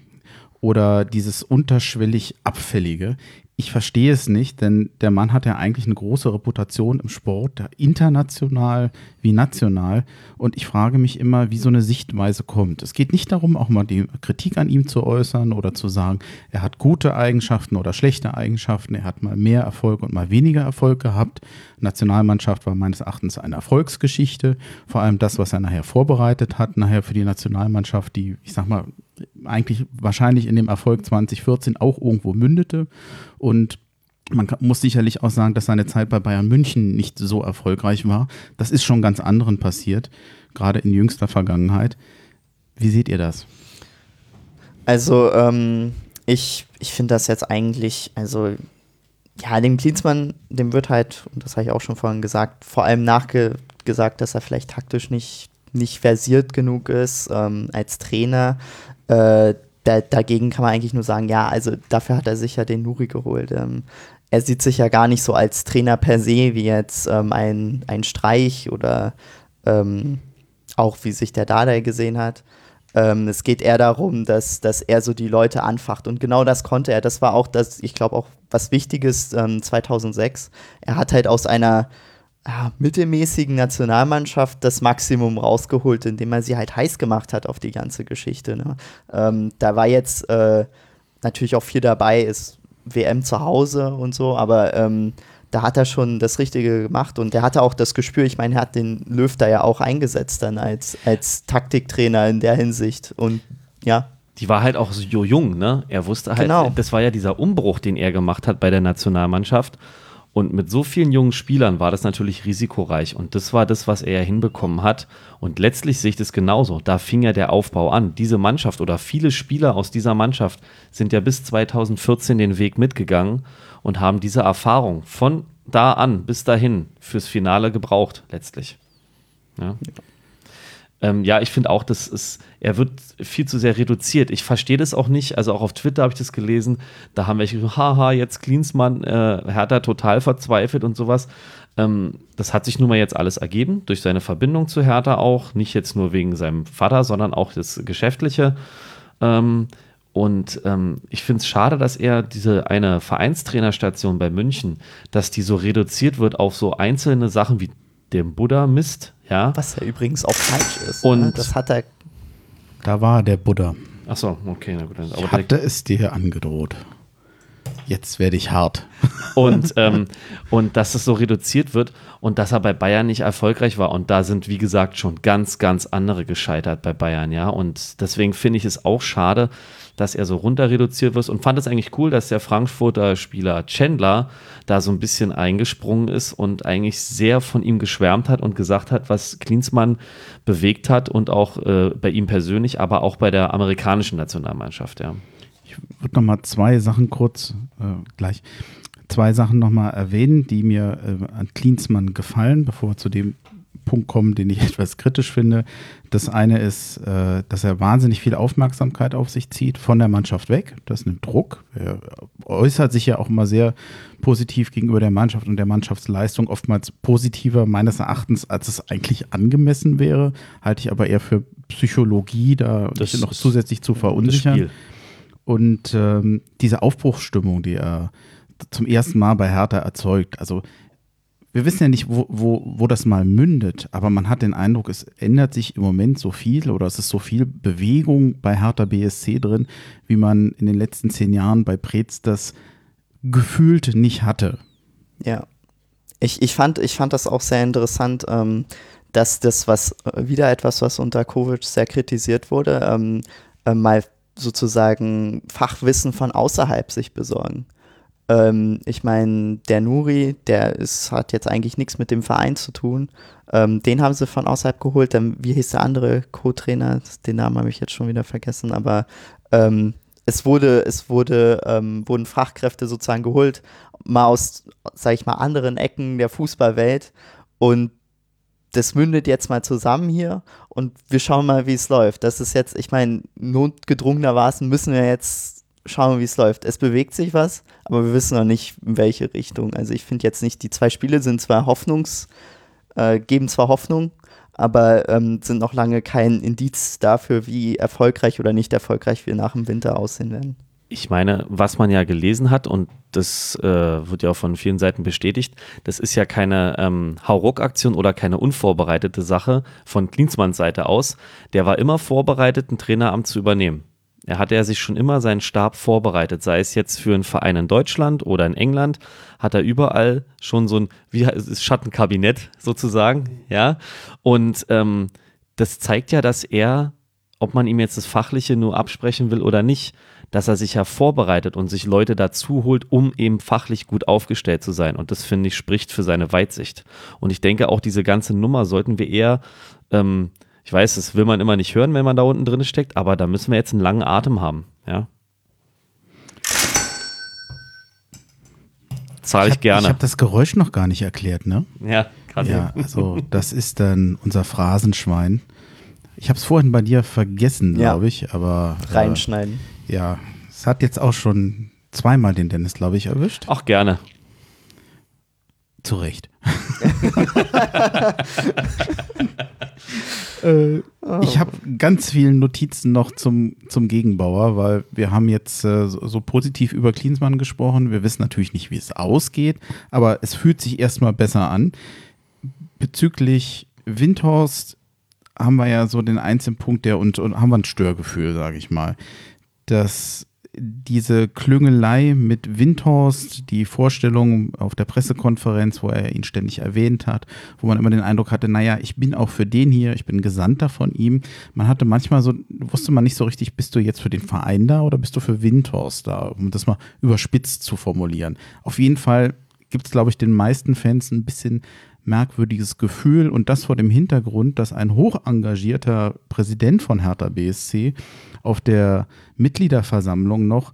oder dieses unterschwellig Abfällige. Ich verstehe es nicht, denn der Mann hat ja eigentlich eine große Reputation im Sport, international wie national. Und ich frage mich immer, wie so eine Sichtweise kommt. Es geht nicht darum, auch mal die Kritik an ihm zu äußern oder zu sagen, er hat gute Eigenschaften oder schlechte Eigenschaften, er hat mal mehr Erfolg und mal weniger Erfolg gehabt. Nationalmannschaft war meines Erachtens eine Erfolgsgeschichte. Vor allem das, was er nachher vorbereitet hat, nachher für die Nationalmannschaft, die, ich sag mal, eigentlich wahrscheinlich in dem Erfolg 2014 auch irgendwo mündete. Und man muss sicherlich auch sagen, dass seine Zeit bei Bayern München nicht so erfolgreich war. Das ist schon ganz anderen passiert, gerade in jüngster Vergangenheit. Wie seht ihr das? Also, ähm, ich, ich finde das jetzt eigentlich, also, ja, dem Klinsmann, dem wird halt, und das habe ich auch schon vorhin gesagt, vor allem nachgesagt, dass er vielleicht taktisch nicht, nicht versiert genug ist ähm, als Trainer. Äh, da, dagegen kann man eigentlich nur sagen, ja, also dafür hat er sich ja den Nuri geholt. Ähm, er sieht sich ja gar nicht so als Trainer per se wie jetzt ähm, ein, ein Streich oder ähm, auch wie sich der Dardai gesehen hat. Ähm, es geht eher darum, dass, dass er so die Leute anfacht und genau das konnte er. Das war auch das, ich glaube auch was Wichtiges 2006. Ähm, er hat halt aus einer ja, mittelmäßigen Nationalmannschaft das Maximum rausgeholt, indem er sie halt heiß gemacht hat auf die ganze Geschichte. Ne? Ähm, da war jetzt äh, natürlich auch viel dabei, ist WM zu Hause und so, aber ähm, da hat er schon das Richtige gemacht und der hatte auch das Gespür, ich meine, er hat den Löw da ja auch eingesetzt dann als, als Taktiktrainer in der Hinsicht und ja. Die war halt auch so jung, ne? Er wusste halt, genau. das war ja dieser Umbruch, den er gemacht hat bei der Nationalmannschaft. Und mit so vielen jungen Spielern war das natürlich risikoreich. Und das war das, was er hinbekommen hat. Und letztlich sehe ich das genauso. Da fing ja der Aufbau an. Diese Mannschaft oder viele Spieler aus dieser Mannschaft sind ja bis 2014 den Weg mitgegangen und haben diese Erfahrung von da an bis dahin fürs Finale gebraucht, letztlich. Ja. Ähm, ja, ich finde auch, dass es, er wird viel zu sehr reduziert. Ich verstehe das auch nicht. Also auch auf Twitter habe ich das gelesen. Da haben welche gesagt, haha, jetzt Klinsmann, äh, Hertha total verzweifelt und sowas. Ähm, das hat sich nun mal jetzt alles ergeben, durch seine Verbindung zu Hertha auch. Nicht jetzt nur wegen seinem Vater, sondern auch das Geschäftliche. Ähm, und ähm, ich finde es schade, dass er diese eine Vereinstrainerstation bei München, dass die so reduziert wird auf so einzelne Sachen wie dem Buddha-Mist, ja. Was ja übrigens auch falsch ist. Und ne? das hat er. Da war der Buddha. Achso, okay, na gut. Ich Aber hatte es dir angedroht. Jetzt werde ich hart. und, ähm, und dass es so reduziert wird und dass er bei Bayern nicht erfolgreich war. Und da sind, wie gesagt, schon ganz, ganz andere gescheitert bei Bayern, ja. Und deswegen finde ich es auch schade, dass er so runter reduziert wird und fand es eigentlich cool, dass der Frankfurter Spieler Chandler da so ein bisschen eingesprungen ist und eigentlich sehr von ihm geschwärmt hat und gesagt hat, was Klinsmann bewegt hat und auch äh, bei ihm persönlich, aber auch bei der amerikanischen Nationalmannschaft, ja. Ich würde noch mal zwei Sachen kurz äh, gleich zwei Sachen noch mal erwähnen, die mir äh, an Klinsmann gefallen, bevor wir zu dem Punkt kommen, den ich etwas kritisch finde. Das eine ist, äh, dass er wahnsinnig viel Aufmerksamkeit auf sich zieht, von der Mannschaft weg. Das nimmt Druck. Er äußert sich ja auch immer sehr positiv gegenüber der Mannschaft und der Mannschaftsleistung, oftmals positiver meines Erachtens, als es eigentlich angemessen wäre. Halte ich aber eher für Psychologie, da Das noch zusätzlich zu verunsichern. Und ähm, diese Aufbruchsstimmung, die er zum ersten Mal bei Hertha erzeugt, also wir wissen ja nicht, wo, wo, wo das mal mündet, aber man hat den Eindruck, es ändert sich im Moment so viel oder es ist so viel Bewegung bei Hertha BSC drin, wie man in den letzten zehn Jahren bei Preetz das gefühlt nicht hatte. Ja. Ich, ich, fand, ich fand das auch sehr interessant, ähm, dass das, was äh, wieder etwas, was unter Kovic sehr kritisiert wurde, ähm, äh, mal sozusagen Fachwissen von außerhalb sich besorgen. Ähm, ich meine, der Nuri, der ist, hat jetzt eigentlich nichts mit dem Verein zu tun. Ähm, den haben sie von außerhalb geholt. Dann, wie hieß der andere Co-Trainer? Den Namen habe ich jetzt schon wieder vergessen, aber ähm, es wurde, es wurde, ähm, wurden Fachkräfte sozusagen geholt, mal aus, sag ich mal, anderen Ecken der Fußballwelt und das mündet jetzt mal zusammen hier und wir schauen mal, wie es läuft. Das ist jetzt, ich meine, notgedrungenermaßen müssen wir jetzt schauen, wie es läuft. Es bewegt sich was, aber wir wissen noch nicht, in welche Richtung. Also ich finde jetzt nicht, die zwei Spiele sind zwar Hoffnungs, äh, geben zwar Hoffnung, aber ähm, sind noch lange kein Indiz dafür, wie erfolgreich oder nicht erfolgreich wir nach dem Winter aussehen werden. Ich meine, was man ja gelesen hat, und das äh, wird ja auch von vielen Seiten bestätigt, das ist ja keine ähm, Hauruck-Aktion oder keine unvorbereitete Sache von Klinsmanns Seite aus. Der war immer vorbereitet, ein Traineramt zu übernehmen. Er hatte ja sich schon immer seinen Stab vorbereitet, sei es jetzt für einen Verein in Deutschland oder in England, hat er überall schon so ein, wie Schattenkabinett sozusagen, ja. Und ähm, das zeigt ja, dass er, ob man ihm jetzt das Fachliche nur absprechen will oder nicht, dass er sich ja vorbereitet und sich Leute dazu holt, um eben fachlich gut aufgestellt zu sein. Und das finde ich spricht für seine Weitsicht. Und ich denke auch diese ganze Nummer sollten wir eher, ähm, ich weiß, das will man immer nicht hören, wenn man da unten drin steckt, aber da müssen wir jetzt einen langen Atem haben, ja. Zahle ich, hab- gerne. Ich habe das Geräusch noch gar nicht erklärt, ne? ja, kann Ja, also das ist dann unser Phrasenschwein. Ich habe es vorhin bei dir vergessen, Ja. glaube ich, aber äh, Reinschneiden. ja, es hat jetzt auch schon zweimal den Dennis, glaube ich, erwischt. Auch gerne. Zu Recht. äh, ich habe ganz viele Notizen noch zum, zum Gegenbauer, weil wir haben jetzt äh, so, so positiv über Klinsmann gesprochen. Wir wissen natürlich nicht, wie es ausgeht, aber es fühlt sich erstmal besser an. Bezüglich Windhorst haben wir ja so den einzelnen Punkt, der und, und haben wir ein Störgefühl, sage ich mal. Dass diese Klüngelei mit Windhorst, die Vorstellung auf der Pressekonferenz, wo er ihn ständig erwähnt hat, wo man immer den Eindruck hatte, naja, ich bin auch für den hier, ich bin Gesandter von ihm. Man hatte manchmal so, wusste man nicht so richtig, bist du jetzt für den Verein da oder bist du für Windhorst da, um das mal überspitzt zu formulieren. Auf jeden Fall gibt es, glaube ich, den meisten Fans ein bisschen merkwürdiges Gefühl und das vor dem Hintergrund, dass ein hoch engagierter Präsident von Hertha BSC auf der Mitgliederversammlung noch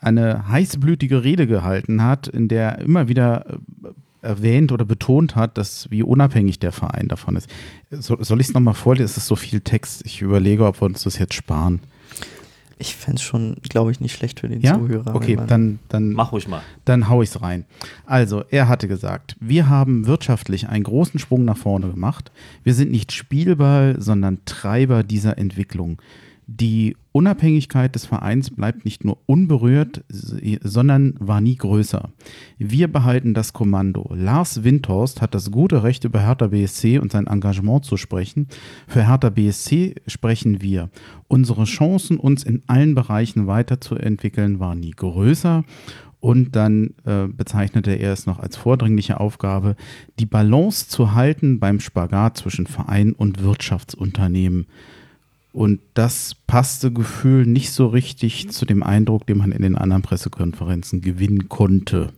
eine heißblütige Rede gehalten hat, in der immer wieder äh, erwähnt oder betont hat, dass wie unabhängig der Verein davon ist. So, soll ich es nochmal vorlesen? Es ist so viel Text. Ich überlege, ob wir uns das jetzt sparen. Ich fände es schon, glaube ich, nicht schlecht für den Ja? Zuhörer. Okay, dann, dann Mach ruhig mal. dann hau ich's rein. Also, er hatte gesagt, wir haben wirtschaftlich einen großen Sprung nach vorne gemacht. Wir sind nicht Spielball, sondern Treiber dieser Entwicklung. Die Unabhängigkeit des Vereins bleibt nicht nur unberührt, sondern war nie größer. Wir behalten das Kommando. Lars Windhorst hat das gute Recht, über Hertha BSC und sein Engagement zu sprechen. Für Hertha BSC sprechen wir. Unsere Chancen, uns in allen Bereichen weiterzuentwickeln, waren nie größer. Und dann äh, bezeichnete er es noch als vordringliche Aufgabe, die Balance zu halten beim Spagat zwischen Verein und Wirtschaftsunternehmen. Und das passte Gefühl nicht so richtig zu dem Eindruck, den man in den anderen Pressekonferenzen gewinnen konnte.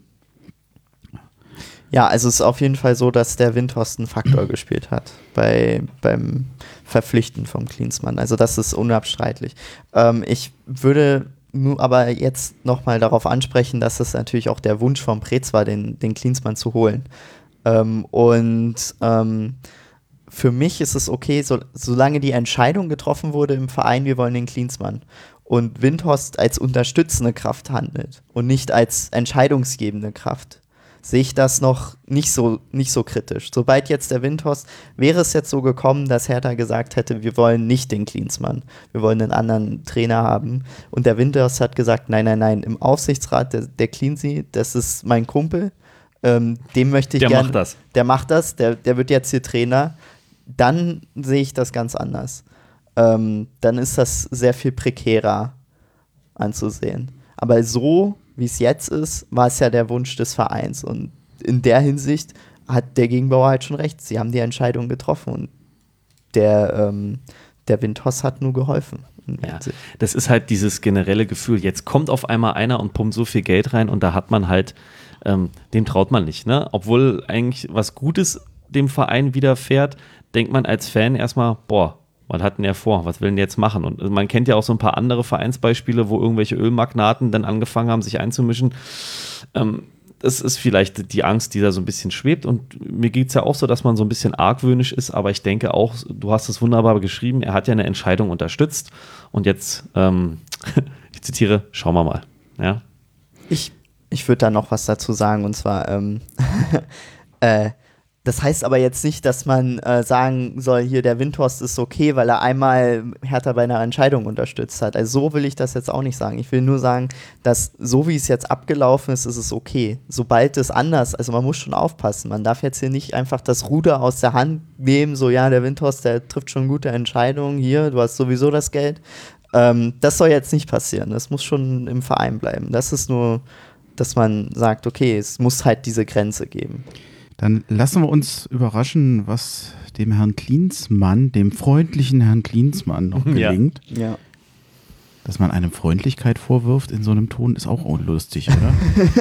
Ja, also es ist auf jeden Fall so, dass der Windhorst einen Faktor gespielt hat bei, beim Verpflichten vom Klinsmann. Also das ist unabstreitlich. Ähm, ich würde nur aber jetzt nochmal darauf ansprechen, dass es natürlich auch der Wunsch von Preetz war, den, den Klinsmann zu holen. Ähm, und ähm, für mich ist es okay, so, solange die Entscheidung getroffen wurde im Verein, wir wollen den Klinsmann und Windhorst als unterstützende Kraft handelt und nicht als entscheidungsgebende Kraft, sehe ich das noch nicht so, nicht so kritisch. Sobald jetzt der Windhorst, wäre es jetzt so gekommen, dass Hertha gesagt hätte, wir wollen nicht den Klinsmann, wir wollen einen anderen Trainer haben. Und der Windhorst hat gesagt, nein, nein, nein, im Aufsichtsrat, der, der Cleansy, das ist mein Kumpel, ähm, dem möchte ich Der gerne. macht das. Der macht das, der, der wird jetzt hier Trainer. Dann sehe ich das ganz anders. Ähm, dann ist das sehr viel prekärer anzusehen. Aber so, wie es jetzt ist, war es ja der Wunsch des Vereins. Und in der Hinsicht hat der Gegenbauer halt schon recht. Sie haben die Entscheidung getroffen und der, ähm, der Windhoss hat nur geholfen. Ja, das ist halt dieses generelle Gefühl. Jetzt kommt auf einmal einer und pumpt so viel Geld rein und da hat man halt, ähm, dem traut man nicht. Ne? Obwohl eigentlich was Gutes dem Verein widerfährt, denkt man als Fan erstmal, boah, was hat denn er vor? Was will denn jetzt machen? Und man kennt ja auch so ein paar andere Vereinsbeispiele, wo irgendwelche Ölmagnaten dann angefangen haben, sich einzumischen. Ähm, das ist vielleicht die Angst, die da so ein bisschen schwebt. Und mir geht es ja auch so, dass man so ein bisschen argwöhnisch ist, aber ich denke auch, du hast es wunderbar geschrieben, er hat ja eine Entscheidung unterstützt. Und jetzt, ähm, ich zitiere, schauen wir mal. Ja, Ich, ich würde da noch was dazu sagen und zwar, ähm, äh, das heißt aber jetzt nicht, dass man äh, sagen soll, hier der Windhorst ist okay, weil er einmal Hertha bei einer Entscheidung unterstützt hat. Also so will ich das jetzt auch nicht sagen. Ich will nur sagen, dass so wie es jetzt abgelaufen ist, ist es okay. Sobald es anders, also man muss schon aufpassen. Man darf jetzt hier nicht einfach das Ruder aus der Hand nehmen, so ja, der Windhorst, der trifft schon gute Entscheidungen, hier, du hast sowieso das Geld. Ähm, das soll jetzt nicht passieren. Das muss schon im Verein bleiben. Das ist nur, dass man sagt, okay, es muss halt diese Grenze geben. Dann lassen wir uns überraschen, was dem Herrn Klinsmann, dem freundlichen Herrn Klinsmann noch Ja. gelingt. Ja. Dass man einem Freundlichkeit vorwirft in so einem Ton, ist auch unlustig, oder?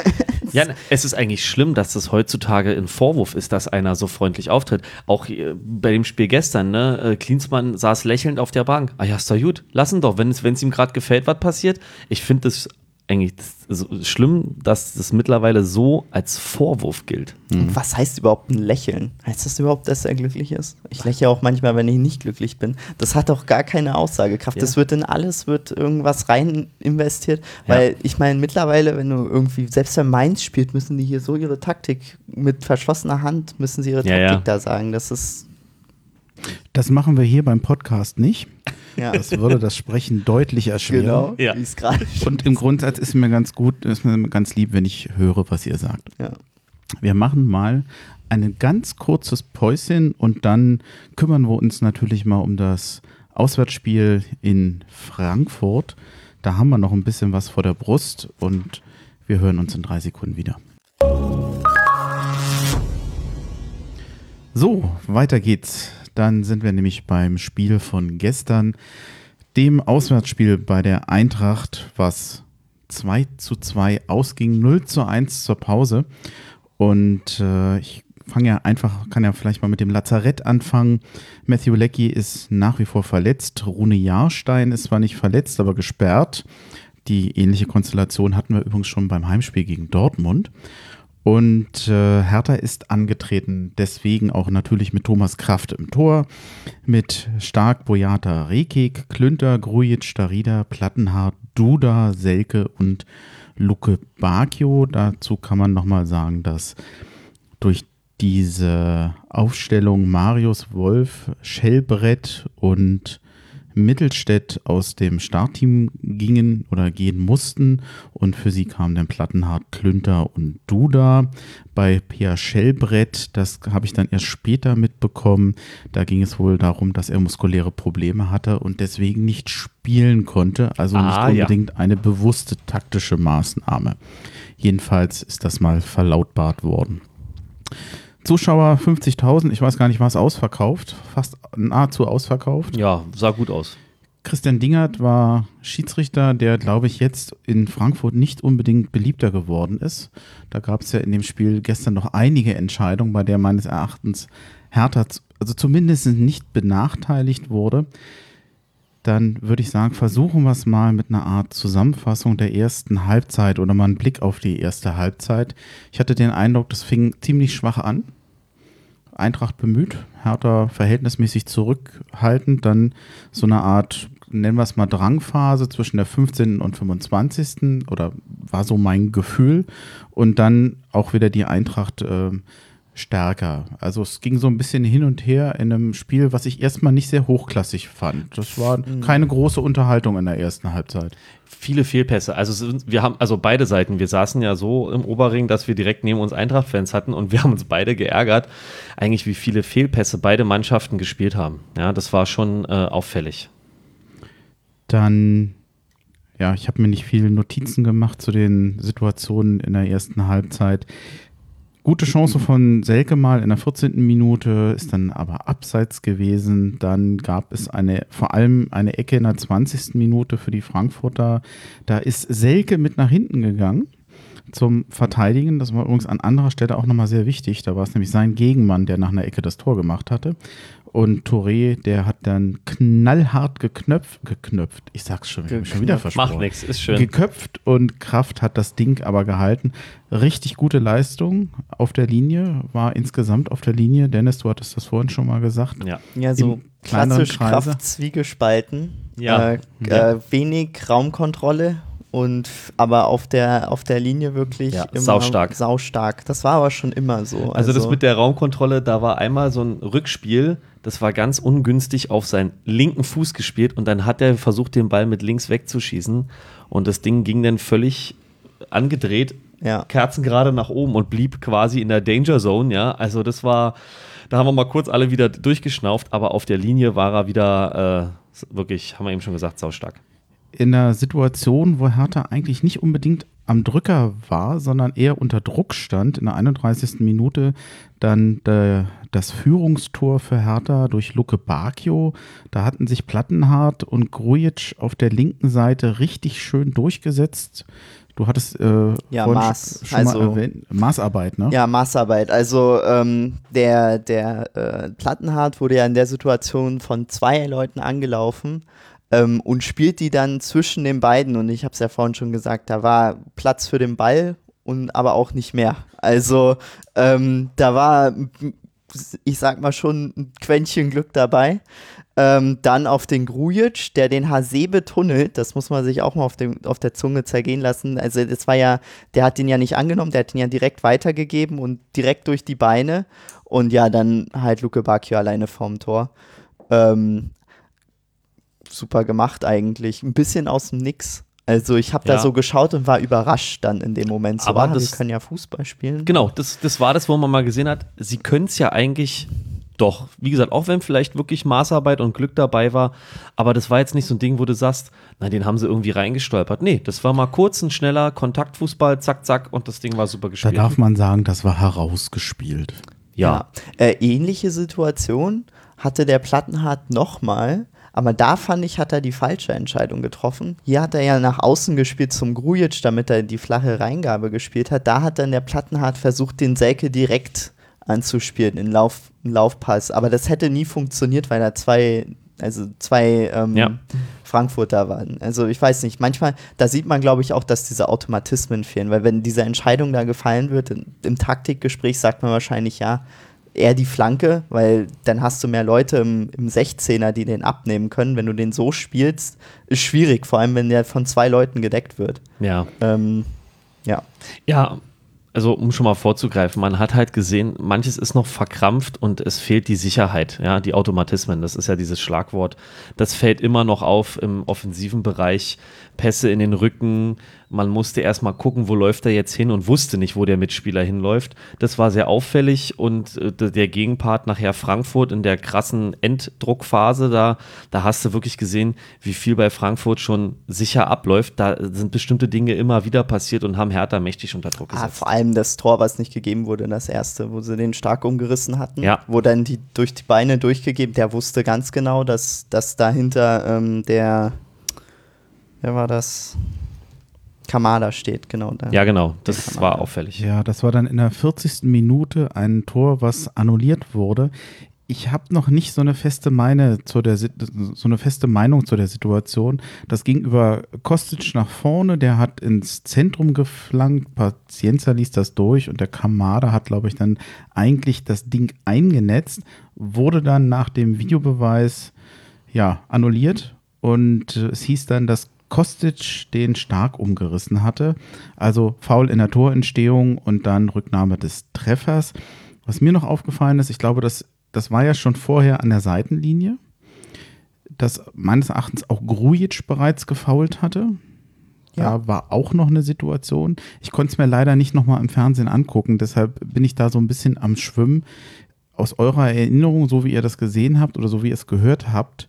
Ja, es ist eigentlich schlimm, dass das heutzutage ein Vorwurf ist, dass einer so freundlich auftritt. Auch äh, bei dem Spiel gestern, ne? äh, Klinsmann saß lächelnd auf der Bank. Ah ja, ist doch gut. Lassen doch, wenn es wenn es ihm gerade gefällt, was passiert. Ich finde das eigentlich das, so schlimm, dass das mittlerweile so als Vorwurf gilt. Und was heißt überhaupt ein Lächeln? Heißt das überhaupt, dass er glücklich ist? Ich lächle auch manchmal, wenn ich nicht glücklich bin. Das hat doch gar keine Aussagekraft. Ja. Das wird in alles, wird irgendwas rein investiert. Ja. Weil ich meine, mittlerweile, wenn du irgendwie, selbst wenn Mainz spielt, müssen die hier so ihre Taktik mit verschlossener Hand, müssen sie ihre Ja, Taktik ja. da sagen. Das ist, Das machen wir hier beim Podcast nicht. Ja, Das würde das Sprechen deutlich erschweren. genau, Ja. wie es gerade Und im Grundsatz ist mir ganz gut, ist mir ganz lieb, wenn ich höre, was ihr sagt. ja. Wir machen mal ein ganz kurzes Päuschen und dann kümmern wir uns natürlich mal um das Auswärtsspiel in Frankfurt. Da haben wir noch ein bisschen was vor der Brust und wir hören uns in drei Sekunden wieder. So, weiter geht's. Dann sind wir nämlich beim Spiel von gestern, dem Auswärtsspiel bei der Eintracht, was 2 zu 2 ausging, 0 zu 1 zur Pause. Und äh, ich fange ja einfach, kann ja vielleicht mal mit dem Lazarett anfangen. Matthew Leckie ist nach wie vor verletzt. Rune Jahrstein ist zwar nicht verletzt, aber gesperrt. Die ähnliche Konstellation hatten wir übrigens schon beim Heimspiel gegen Dortmund. Und äh, Hertha ist angetreten, deswegen auch natürlich mit Thomas Kraft im Tor, mit Stark, Boyata, Rekik, Klünter, Grujic, Starida, Plattenhardt, Duda, Selke und Luke Bakio. Dazu kann man nochmal sagen, dass durch diese Aufstellung Marius Wolf, Schellbrett und Mittelstädt aus dem Startteam gingen oder gehen mussten und für sie kamen dann Plattenhardt, Klünter und Duda. Bei Pia Schellbrett, das habe ich dann erst später mitbekommen, da ging es wohl darum, dass er muskuläre Probleme hatte und deswegen nicht spielen konnte, also Ah, nicht ja. unbedingt eine bewusste taktische Maßnahme. Jedenfalls ist das mal verlautbart worden. Zuschauer 50.000, ich weiß gar nicht, war es ausverkauft, fast nahezu ausverkauft. Ja, sah gut aus. Christian Dingert war Schiedsrichter, der, glaube ich, jetzt in Frankfurt nicht unbedingt beliebter geworden ist. Da gab es ja in dem Spiel gestern noch einige Entscheidungen, bei der meines Erachtens Hertha, also zumindest nicht benachteiligt wurde. Dann würde ich sagen, versuchen wir es mal mit einer Art Zusammenfassung der ersten Halbzeit oder mal einen Blick auf die erste Halbzeit. Ich hatte den Eindruck, das fing ziemlich schwach an. Eintracht bemüht, Hertha verhältnismäßig zurückhaltend, dann so eine Art, nennen wir es mal Drangphase zwischen der 15. und 25. oder war so mein Gefühl und dann auch wieder die Eintracht ähm, stärker. Also es ging so ein bisschen hin und her in einem Spiel, was ich erstmal nicht sehr hochklassig fand. Das war keine große Unterhaltung in der ersten Halbzeit. Viele Fehlpässe. Also wir haben, also beide Seiten, wir saßen ja so im Oberring, dass wir direkt neben uns Eintracht-Fans hatten und wir haben uns beide geärgert, eigentlich wie viele Fehlpässe beide Mannschaften gespielt haben. Ja, das war schon äh, auffällig. Dann, ja, ich habe mir nicht viele Notizen gemacht zu den Situationen in der ersten Halbzeit. Gute Chance von Selke mal in der 14. Minute, ist dann aber abseits gewesen. Dann gab es eine, vor allem eine Ecke in der 20. Minute für die Frankfurter. Da ist Selke mit nach hinten gegangen zum Verteidigen. Das war übrigens an anderer Stelle auch nochmal sehr wichtig. Da war es nämlich sein Gegenmann, der nach einer Ecke das Tor gemacht hatte. Und Touré, der hat dann knallhart geknöpft, geknöpft. Ich sag's schon, ich hab mich schon wieder Geknöpft. versprochen. Macht nichts, ist schön. Geköpft und Kraft hat das Ding aber gehalten. Richtig gute Leistung auf der Linie, war insgesamt auf der Linie. Dennis, du hattest das vorhin schon mal gesagt. Ja. Ja, so klassisch Kreise. Kraft zwiegespalten. Ja. Äh, Ja. Äh, wenig Raumkontrolle und aber auf der auf der Linie wirklich Ja, saustark. saustark. Das war aber schon immer so. Also, das mit der Raumkontrolle, da war einmal so ein Rückspiel, das war ganz ungünstig auf seinen linken Fuß gespielt und dann hat er versucht, den Ball mit links wegzuschießen und das Ding ging dann völlig angedreht, Ja. kerzengerade nach oben und blieb quasi in der Danger Zone, ja. Also das war, da haben wir mal kurz alle wieder durchgeschnauft, aber auf der Linie war er wieder äh, wirklich, haben wir eben schon gesagt, saustark. In einer Situation, wo Hertha eigentlich nicht unbedingt am Drücker war, sondern eher unter Druck stand, in der 31. Minute dann der, das Führungstor für Hertha durch Luke Bakio. Da hatten sich Plattenhardt und Grujic auf der linken Seite richtig schön durchgesetzt. Du hattest äh, Ja, Maß, schon also- mal erwähnt, Maßarbeit, ne? Ja, Maßarbeit. Also ähm, der, der äh, Plattenhardt wurde ja in der Situation von zwei Leuten angelaufen ähm, und spielt die dann zwischen den beiden. Und ich habe es ja vorhin schon gesagt, da war Platz für den Ball und aber auch nicht mehr. Also ähm, da war, ich sag mal schon, ein Quäntchen Glück dabei. Ähm, dann auf den Grujic, der den Hasebe tunnelt, das muss man sich auch mal auf, dem, auf der Zunge zergehen lassen. Also das war ja, der hat den ja nicht angenommen, der hat den ja direkt weitergegeben und direkt durch die Beine. Und ja, dann halt Luke Bacchio alleine vorm Tor. Ähm, super gemacht eigentlich. Ein bisschen aus dem Nix. Also ich habe Ja. da so geschaut und war überrascht dann in dem Moment. So, Aber ah, das- die können ja Fußball spielen. Genau, das, das war das, wo man mal gesehen hat, sie können es ja eigentlich doch. Wie gesagt, auch wenn vielleicht wirklich Maßarbeit und Glück dabei war, aber das war jetzt nicht so ein Ding, wo du sagst, na, den haben sie irgendwie reingestolpert. Nee, das war mal kurz ein schneller Kontaktfußball, zack, zack, und das Ding war super Da gespielt. darf man sagen, das war herausgespielt. ja. Äh, ähnliche Situation hatte der Plattenhardt nochmal, aber da fand ich, hat er die falsche Entscheidung getroffen. Hier hat er ja nach außen gespielt zum Grujic, damit er die flache Reingabe gespielt hat. Da hat dann der Plattenhardt versucht, den Selke direkt anzuspielen, in Lauf, in Laufpass. Aber das hätte nie funktioniert, weil da zwei Also zwei ähm, Ja. Frankfurter waren. Also ich weiß nicht, manchmal, da sieht man, glaube ich, auch, dass diese Automatismen fehlen, weil wenn diese Entscheidung da gefallen wird, in, im Taktikgespräch sagt man wahrscheinlich ja, eher die Flanke, weil dann hast du mehr Leute im, im 16er, die den abnehmen können. Wenn du den so spielst, ist schwierig, vor allem wenn der von zwei Leuten gedeckt wird. Ja. Ähm, ja. Ja, also um schon mal vorzugreifen, man hat halt gesehen, manches ist noch verkrampft und es fehlt die Sicherheit, ja, die Automatismen, das ist ja dieses Schlagwort. Das fällt immer noch auf im offensiven Bereich. Pässe in den Rücken, man musste erstmal gucken, wo läuft er jetzt hin und wusste nicht, wo der Mitspieler hinläuft. Das war sehr auffällig und äh, der Gegenpart nachher Frankfurt in der krassen Enddruckphase, da, da hast du wirklich gesehen, wie viel bei Frankfurt schon sicher abläuft. Da sind bestimmte Dinge immer wieder passiert und haben Hertha mächtig unter Druck Ah, gesetzt. vor allem das Tor, was nicht gegeben wurde, das erste, wo sie den stark umgerissen hatten, Ja. wo dann die durch die Beine durchgegeben, der wusste ganz genau, dass, dass dahinter ähm, der, wer war das? Kamada steht, genau da. Ja, genau. Das war auffällig. Ja, das war dann in der 40. Minute ein Tor, was annulliert wurde. Ich habe noch nicht so eine feste Meine zu der so eine feste Meinung zu der Situation. Das ging über Kostic nach vorne, der hat ins Zentrum geflankt, Pazienza ließ das durch und der Kamada hat, glaube ich, dann eigentlich das Ding eingenetzt, wurde dann nach dem Videobeweis ja annulliert und es hieß dann, dass Kostic den stark umgerissen hatte. Also Foul in der Torentstehung und dann Rücknahme des Treffers. Was mir noch aufgefallen ist, ich glaube, das, das war ja schon vorher an der Seitenlinie, dass meines Erachtens auch Grujic bereits gefault hatte. Da war auch noch eine Situation. Ich konnte es mir leider nicht nochmal im Fernsehen angucken, deshalb bin ich da so ein bisschen am Schwimmen. Aus eurer Erinnerung, so wie ihr das gesehen habt oder so wie ihr es gehört habt,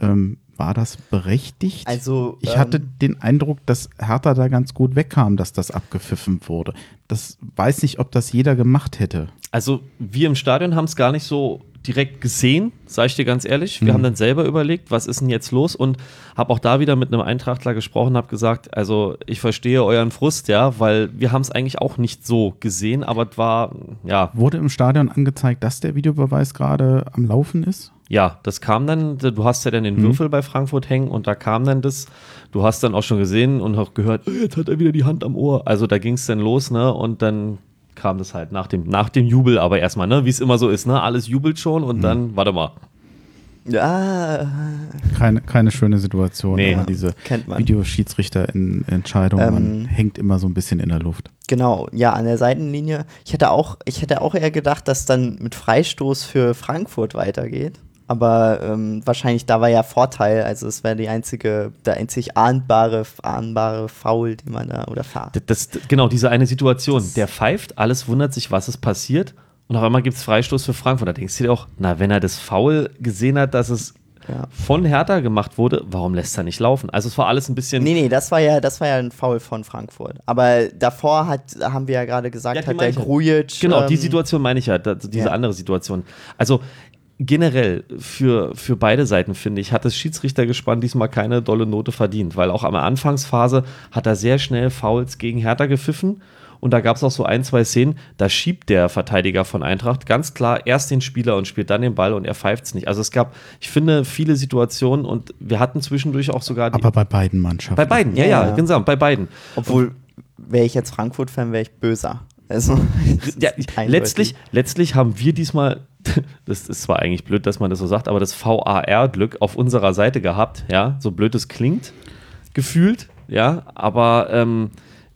ähm, war das berechtigt? Also, ich hatte ähm, den Eindruck, dass Hertha da ganz gut wegkam, dass das abgepfiffen wurde. Das weiß nicht, ob das jeder gemacht hätte. Also wir im Stadion haben es gar nicht so direkt gesehen, sage ich dir ganz ehrlich. Wir Mhm. haben dann selber überlegt, was ist denn jetzt los und habe auch da wieder mit einem Eintrachtler gesprochen, habe gesagt, also ich verstehe euren Frust, ja, weil wir haben es eigentlich auch nicht so gesehen, aber es war, ja, Wurde im Stadion angezeigt, dass der Videobeweis gerade am Laufen ist? ja, das kam dann, du hast ja dann den Würfel bei Frankfurt hängen und da kam dann das, du hast dann auch schon gesehen und auch gehört, "Äh, jetzt hat er wieder die Hand am Ohr. Also da ging es dann los, ne, und dann kam das halt nach dem, nach dem Jubel, aber erstmal, ne, wie es immer so ist, ne, alles jubelt schon und dann, warte mal, Ja, Keine, keine schöne Situation. Nee. aber diese man. Videoschiedsrichter-Entscheidung, man Ähm, hängt immer so ein bisschen in der Luft. genau, ja, an der Seitenlinie. Ich hätte auch, ich hätte auch eher gedacht, dass dann mit Freistoß für Frankfurt weitergeht. Aber ähm, wahrscheinlich da war ja Vorteil, also es wäre die einzige, der einzig ahndbare, ahnbare Foul, die man da, oder Fahr. Das, das, genau, diese eine Situation. Der pfeift, alles wundert sich, was ist passiert. Und auf einmal gibt es Freistoß für Frankfurt. Da denkst du dir auch, na, wenn er das Foul gesehen hat, dass es Ja. von Hertha gemacht wurde, warum lässt er nicht laufen? Also es war alles ein bisschen. Nee, nee, das war ja, das war ja ein Foul von Frankfurt. Aber davor hat, haben wir ja gerade gesagt, Ja, die hat der Grujic. Genau, die ähm, Situation meine ich ja, diese ja. andere Situation. Also generell für, für beide Seiten, finde ich, hat das Schiedsrichtergespann diesmal keine dolle Note verdient, weil auch am Anfangsphase hat er sehr schnell Fouls gegen Hertha gepfiffen. Und da gab es auch so ein, zwei Szenen, da schiebt der Verteidiger von Eintracht ganz klar erst den Spieler und spielt dann den Ball und er pfeift es nicht. Also es gab, ich finde, viele Situationen und wir hatten zwischendurch auch sogar die, Aber bei beiden Mannschaften. bei beiden, ja, Ja, ja, genau, bei beiden. Obwohl, wäre ich jetzt Frankfurt-Fan, wäre ich böser. Also, Ja, letztlich, letztlich haben wir diesmal, das ist zwar eigentlich blöd, dass man das so sagt, aber das VAR-Glück auf unserer Seite gehabt, ja, so blöd es klingt, gefühlt, ja, aber ähm,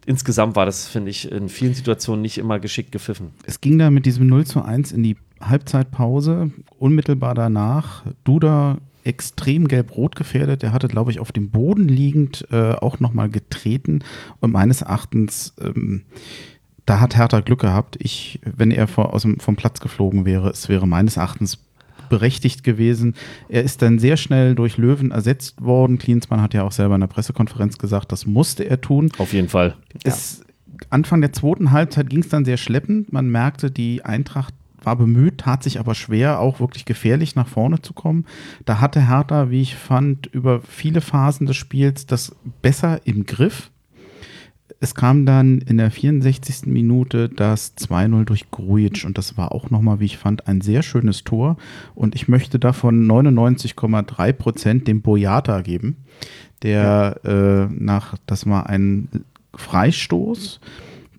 insgesamt war das, finde ich, in vielen Situationen nicht immer geschickt gepfiffen. Es ging dann mit diesem 0 zu 1 in die Halbzeitpause. Unmittelbar danach Duda extrem gelb-rot gefährdet. Der hatte, glaube ich, auf dem Boden liegend äh, auch nochmal getreten. Und meines Erachtens, ähm, da hat Hertha Glück gehabt. Ich, wenn er vor, aus dem, vom Platz geflogen wäre, es wäre meines Erachtens berechtigt gewesen. Er ist dann sehr schnell durch Löwen ersetzt worden. Klinsmann hat ja auch selber in der Pressekonferenz gesagt, das musste er tun. Auf jeden Fall. Es, Anfang der zweiten Halbzeit ging es dann sehr schleppend. Man merkte, die Eintracht war bemüht, tat sich aber schwer, auch wirklich gefährlich nach vorne zu kommen. Da hatte Hertha, wie ich fand, über viele Phasen des Spiels das besser im Griff. Es kam dann in der 64. Minute das 2-0 durch Grujic und das war auch nochmal, wie ich fand, ein sehr schönes Tor. Und ich möchte davon 99,3 Prozent dem Boyata geben, der äh, nach, das war ein Freistoß,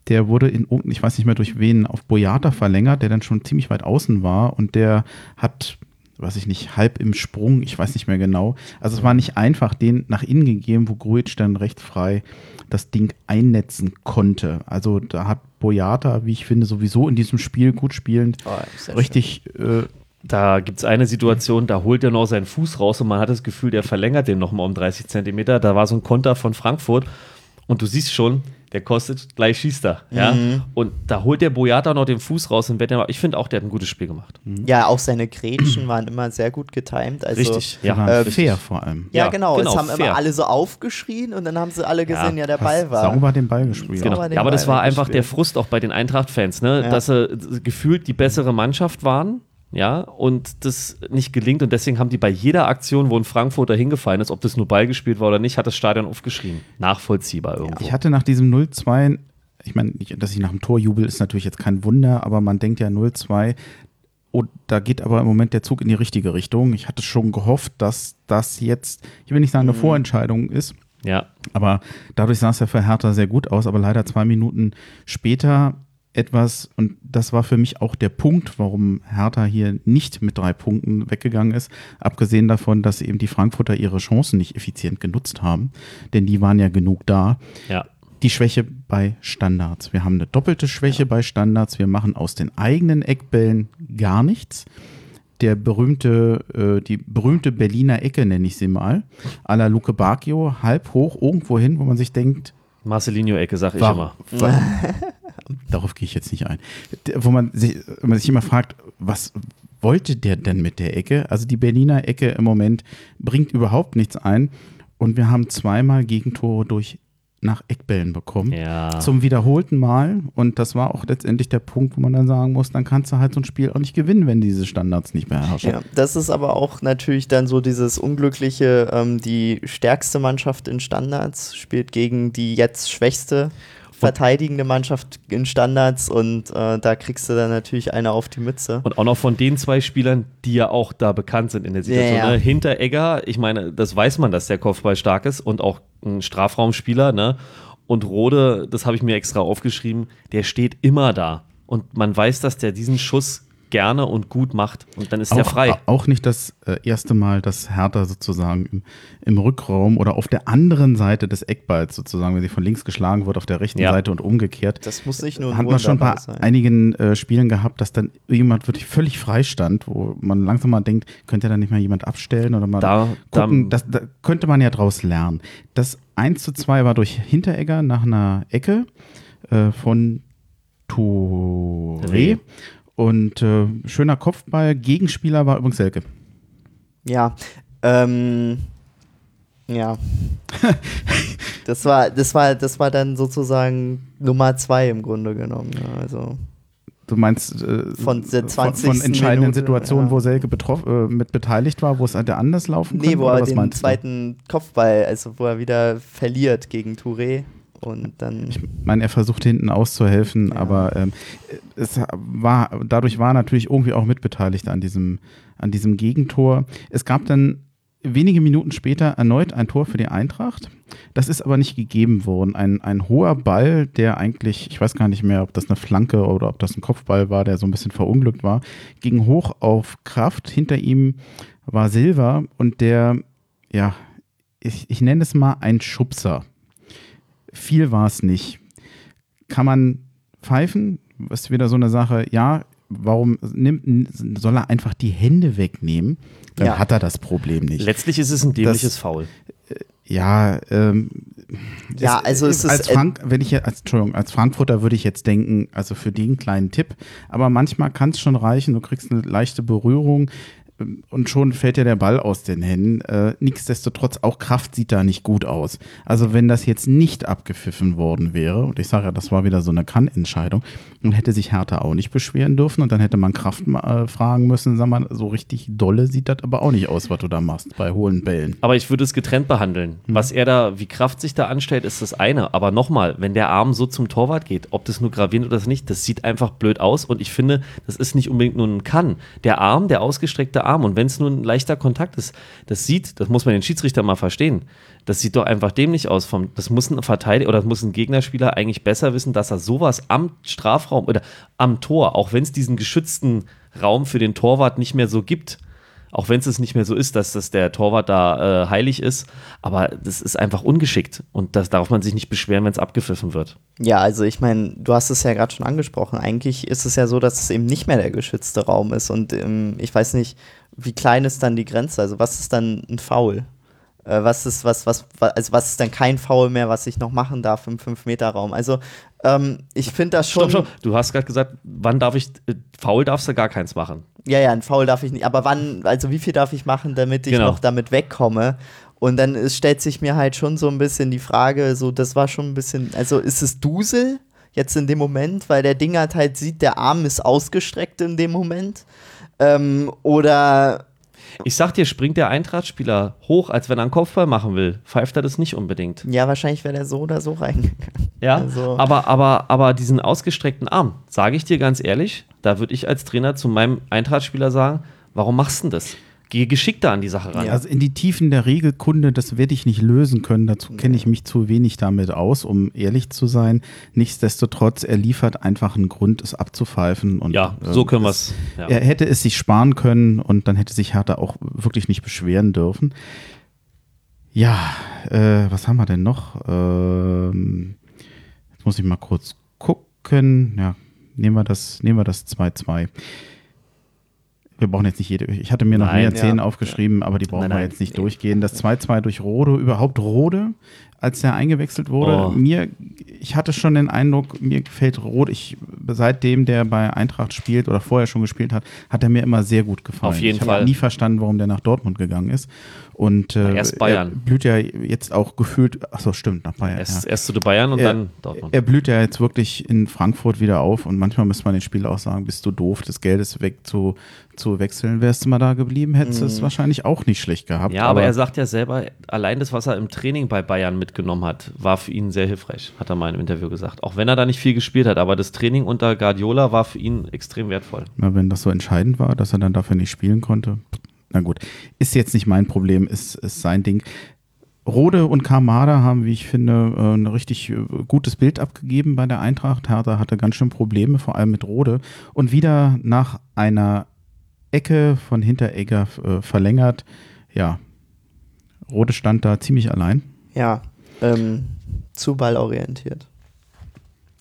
der wurde in, ich weiß nicht mehr durch wen, auf Boyata verlängert, der dann schon ziemlich weit außen war und der hat weiß ich nicht, halb im Sprung, ich weiß nicht mehr genau. Also es war nicht einfach, den nach innen gegeben, wo Grujic dann recht frei das Ding einnetzen konnte. Also da hat Boyata, wie ich finde, sowieso in diesem Spiel gut spielend, Oh, richtig äh, Da gibt es eine Situation, da holt er noch seinen Fuß raus und man hat das Gefühl, der verlängert den nochmal um 30 Zentimeter. Da war so ein Konter von Frankfurt und du siehst schon, der kostet, gleich schießt er. Ja? Und da holt der Boyata noch den Fuß raus und wird ich finde auch, der hat ein gutes Spiel gemacht. Ja, auch seine Grätschen waren immer sehr gut getimed. Also, Richtig, ja. äh, fair vor allem. Ja, genau. genau, Es haben fair. immer alle so aufgeschrien und dann haben sie alle gesehen, ja, Ja, der Ball war. Sauber den Ball gespielt. Genau. Den Ja, aber das war einfach weggespielt. der Frust auch bei den Eintracht-Fans, ne? Ja. dass sie gefühlt die bessere Mannschaft waren. Ja, und das nicht gelingt. Und deswegen haben die bei jeder Aktion, wo ein Frankfurter hingefallen ist, ob das nur Ball gespielt war oder nicht, hat das Stadion aufgeschrien. Nachvollziehbar irgendwo. Ich hatte nach diesem 0-2, ich meine, dass ich nach dem Tor jubel, ist natürlich jetzt kein Wunder, aber man denkt ja 0-2, oh, da geht aber im Moment der Zug in die richtige Richtung. Ich hatte schon gehofft, dass das jetzt, ich will nicht sagen, eine Vorentscheidung ist, ja, aber dadurch sah es ja für Hertha sehr gut aus, aber leider zwei Minuten später etwas, und das war für mich auch der Punkt, warum Hertha hier nicht mit drei Punkten weggegangen ist, abgesehen davon, dass eben die Frankfurter ihre Chancen nicht effizient genutzt haben, denn die waren ja genug da. ja. Die Schwäche bei Standards. Wir haben eine doppelte Schwäche bei Standards. Wir machen aus den eigenen Eckbällen gar nichts. Der berühmte, äh, die berühmte Berliner Ecke, nenne ich sie mal, à la Luke Bacchio, halb hoch irgendwo hin, wo man sich denkt, Marcelinho-Ecke, sag ich immer. Darauf gehe ich jetzt nicht ein. Wo man sich, man sich immer fragt, was wollte der denn mit der Ecke? Also die Berliner Ecke im Moment bringt überhaupt nichts ein. Und wir haben zweimal Gegentore durch nach Eckbällen bekommen. Ja. Zum wiederholten Mal. Und das war auch letztendlich der Punkt, wo man dann sagen muss, dann kannst du halt so ein Spiel auch nicht gewinnen, wenn diese Standards nicht beherrschen. Ja, das ist aber auch natürlich dann so dieses Unglückliche, ähm, die stärkste Mannschaft in Standards spielt gegen die jetzt schwächste verteidigende Mannschaft in Standards und äh, da kriegst du dann natürlich eine auf die Mütze. Und auch noch von den zwei Spielern, die ja auch da bekannt sind in der Situation. Ja, ja. Ne? Hinter Egger, ich meine, das weiß man, dass der Kopfball stark ist und auch ein Strafraumspieler. Ne? Und Rode, das habe ich mir extra aufgeschrieben, der steht immer da. Und man weiß, dass der diesen Schuss gerne und gut macht. Und dann ist Auch, frei. auch nicht das äh, erste Mal, dass Hertha sozusagen im, im Rückraum oder auf der anderen Seite des Eckballs sozusagen, wenn sie von links geschlagen wird, auf der rechten Ja. Und umgekehrt. Das muss nicht nur ein hat man schon bei sein. einigen äh, Spielen gehabt, dass dann jemand wirklich völlig frei stand, wo man langsam mal denkt, könnte da nicht mal jemand abstellen oder mal Da- gucken. da- das, da könnte man ja draus lernen. Das 1 zu 2 war durch Hinteregger nach einer Ecke äh, von Touré. Und äh, schöner Kopfball. Gegenspieler war übrigens Selke. Ja, ähm, ja. das war, das war, das war dann sozusagen Nummer zwei im Grunde genommen. Also Du meinst äh, Von der von, 20. von entscheidenden Minute, Situationen, ja. wo Selke betroff, äh, mit beteiligt war, wo es hätte anders laufen nee, können? wo er den meinst du? zweiten Kopfball, also wo er wieder verliert gegen Touré und dann. Ich meine, er versucht hinten auszuhelfen, Ja. aber ähm, es war, dadurch war er natürlich irgendwie auch mitbeteiligt an diesem, an diesem Gegentor. Es gab dann wenige Minuten später erneut ein Tor für die Eintracht. Das ist aber nicht gegeben worden. Ein, ein hoher Ball, der eigentlich, ich weiß gar nicht mehr, ob das eine Flanke oder ob das ein Kopfball war, der so ein bisschen verunglückt war, ging hoch auf Kraft. Hinter ihm war Silva und der, ja, ich, ich nenne es mal ein Schubser. Viel war es nicht. Kann man pfeifen? Ist wieder so eine Sache, ja, warum nimmt, soll er einfach die Hände wegnehmen? Dann Ja. hat er das Problem nicht. Letztlich ist es ein dämliches Das- Foul. Ja, ähm, Ja, also es ist, als äh, Frank, wenn ich als, Entschuldigung, als Frankfurter würde ich jetzt denken, also für den kleinen Tipp, aber manchmal kann es schon reichen, du kriegst eine leichte Berührung. Und schon fällt ja der Ball aus den Händen. Äh, nichtsdestotrotz, auch Kraft sieht da nicht gut aus. Also wenn das jetzt nicht abgepfiffen worden wäre, und ich sage ja, das war wieder so eine Kann-Entscheidung, dann hätte sich Hertha auch nicht beschweren dürfen und dann hätte man Kraft äh, fragen müssen, sag mal, so richtig dolle sieht das aber auch nicht aus, was du da machst bei hohen Bällen. Aber ich würde es getrennt behandeln. Mhm. Was er da, wie Kraft sich da anstellt, ist das eine. Aber nochmal, wenn der Arm so zum Torwart geht, ob das nur gravierend oder nicht, das sieht einfach blöd aus und ich finde, das ist nicht unbedingt nur ein Kann. Der Arm, der ausgestreckte Arm, Arm. Und wenn es nur ein leichter Kontakt ist, das sieht, das muss man den Schiedsrichter mal verstehen. Das sieht doch einfach dämlich aus. Vom, das muss ein Verteidiger oder das muss ein Gegnerspieler eigentlich besser wissen, dass er sowas am Strafraum oder am Tor, auch wenn es diesen geschützten Raum für den Torwart nicht mehr so gibt, auch wenn es nicht mehr so ist, dass das der Torwart da äh, heilig ist, aber das ist einfach ungeschickt und das darf man sich nicht beschweren, wenn es abgepfiffen wird. Ja, also ich meine, du hast es ja gerade schon angesprochen. Eigentlich ist es ja so, dass es eben nicht mehr der geschützte Raum ist und ähm, ich weiß nicht, wie klein ist dann die Grenze? Also was ist dann ein Foul? Äh, was ist, was, was, also was ist dann kein Foul mehr, was ich noch machen darf im 5-Meter-Raum? Also ähm, ich finde das schon. Stopp, stopp. Du hast gerade gesagt, wann darf ich, äh, Foul darfst du gar keins machen. Ja, ja, ein Foul darf ich nicht. Aber wann, also wie viel darf ich machen, damit ich genau. noch damit wegkomme? Und dann ist, stellt sich mir halt schon so ein bisschen die Frage, so, das war schon ein bisschen, also ist es Dusel jetzt in dem Moment, weil der Ding halt sieht, der Arm ist ausgestreckt in dem Moment? Ähm, oder. Ich sag dir, springt der Eintrachtspieler hoch, als wenn er einen Kopfball machen will. Pfeift er das nicht unbedingt. Ja, wahrscheinlich wäre der so oder so reingegangen. Ja, also. aber, aber, aber diesen ausgestreckten Arm, sage ich dir ganz ehrlich, da würde ich als Trainer zu meinem Eintrachtspieler sagen, warum machst du denn das? Geh geschickter an die Sache ran. Ja, also in die Tiefen der Regelkunde, das werde ich nicht lösen können. Dazu kenne ich mich zu wenig damit aus, um ehrlich zu sein. Nichtsdestotrotz, er liefert einfach einen Grund, es abzupfeifen. Und, ja, so können wir es. Ja. Er hätte es sich sparen können und dann hätte sich Hertha auch wirklich nicht beschweren dürfen. Ja, äh, was haben wir denn noch? Ähm, jetzt muss ich mal kurz gucken. Ja, nehmen wir das 2-2. Nehmen wir das 2 -2 wir brauchen jetzt nicht jede. Ich hatte mir noch Nein, mehr zehn ja. aufgeschrieben, aber die brauchen nein, nein, wir jetzt nicht nee. durchgehen. Das 2-2 durch Rode, überhaupt Rode, als der eingewechselt wurde. Oh. Mir, ich hatte schon den Eindruck, mir gefällt Rode. Ich, seitdem der bei Eintracht spielt oder vorher schon gespielt hat, hat er mir immer sehr gut gefallen. Auf jeden ich Fall. Ich habe nie verstanden, warum der nach Dortmund gegangen ist. Und äh, erst Bayern. er blüht ja jetzt auch gefühlt, achso, stimmt, nach Bayern. Erst, ja. erst zu Bayern und er, dann Dortmund. Er blüht ja jetzt wirklich in Frankfurt wieder auf und manchmal müsste man den Spieler auch sagen, bist du doof, das Geld ist weg zu, zu wechseln. Wärst du mal da geblieben, hättest du mhm. es wahrscheinlich auch nicht schlecht gehabt. Ja, aber, aber, er sagt ja selber, allein das, was er im Training bei Bayern mitgenommen hat, war für ihn sehr hilfreich, hat er mal im Interview gesagt. Auch wenn er da nicht viel gespielt hat, aber das Training unter Guardiola war für ihn extrem wertvoll. Na, wenn das so entscheidend war, dass er dann dafür nicht spielen konnte, na gut, ist jetzt nicht mein Problem, ist, ist sein Ding. Rode und Kamada haben, wie ich finde, äh, ein richtig äh, gutes Bild abgegeben bei der Eintracht. Hertha hatte ganz schön Probleme, vor allem mit Rode. Und wieder nach einer Ecke von Hinteregger äh, verlängert. Ja, Rode stand da ziemlich allein. Ja, ähm, zu ballorientiert.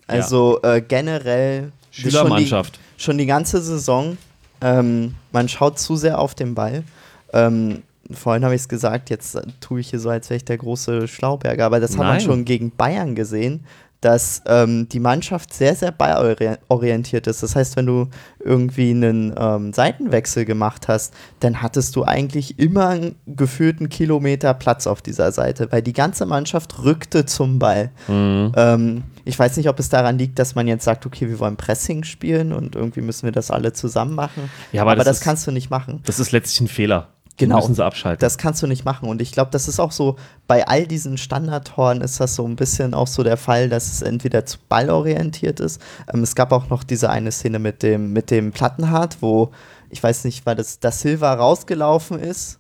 Also ja. äh, generell Schülermannschaft. Schon die, schon die ganze Saison ähm, man schaut zu sehr auf den Ball. Ähm, vorhin habe ich es gesagt, jetzt tue ich hier so, als wäre ich der große Schlauberger, aber das Nein. hat man schon gegen Bayern gesehen, dass ähm, die Mannschaft sehr, sehr ballorientiert ist. Das heißt, wenn du irgendwie einen ähm, Seitenwechsel gemacht hast, dann hattest du eigentlich immer einen gefühlten Kilometer Platz auf dieser Seite, weil die ganze Mannschaft rückte zum Ball. Mhm. Ähm, ich weiß nicht, ob es daran liegt, dass man jetzt sagt, okay, wir wollen Pressing spielen und irgendwie müssen wir das alle zusammen machen. Ja, aber, aber das, das kannst du nicht machen. Das ist letztlich ein Fehler. Genau. müssen sie abschalten. Das kannst du nicht machen. Und ich glaube, das ist auch so, bei all diesen Standardtoren ist das so ein bisschen auch so der Fall, dass es entweder zu ballorientiert ist. Ähm, es gab auch noch diese eine Szene mit dem, mit dem Plattenhart, wo, ich weiß nicht, weil das, das Silva rausgelaufen ist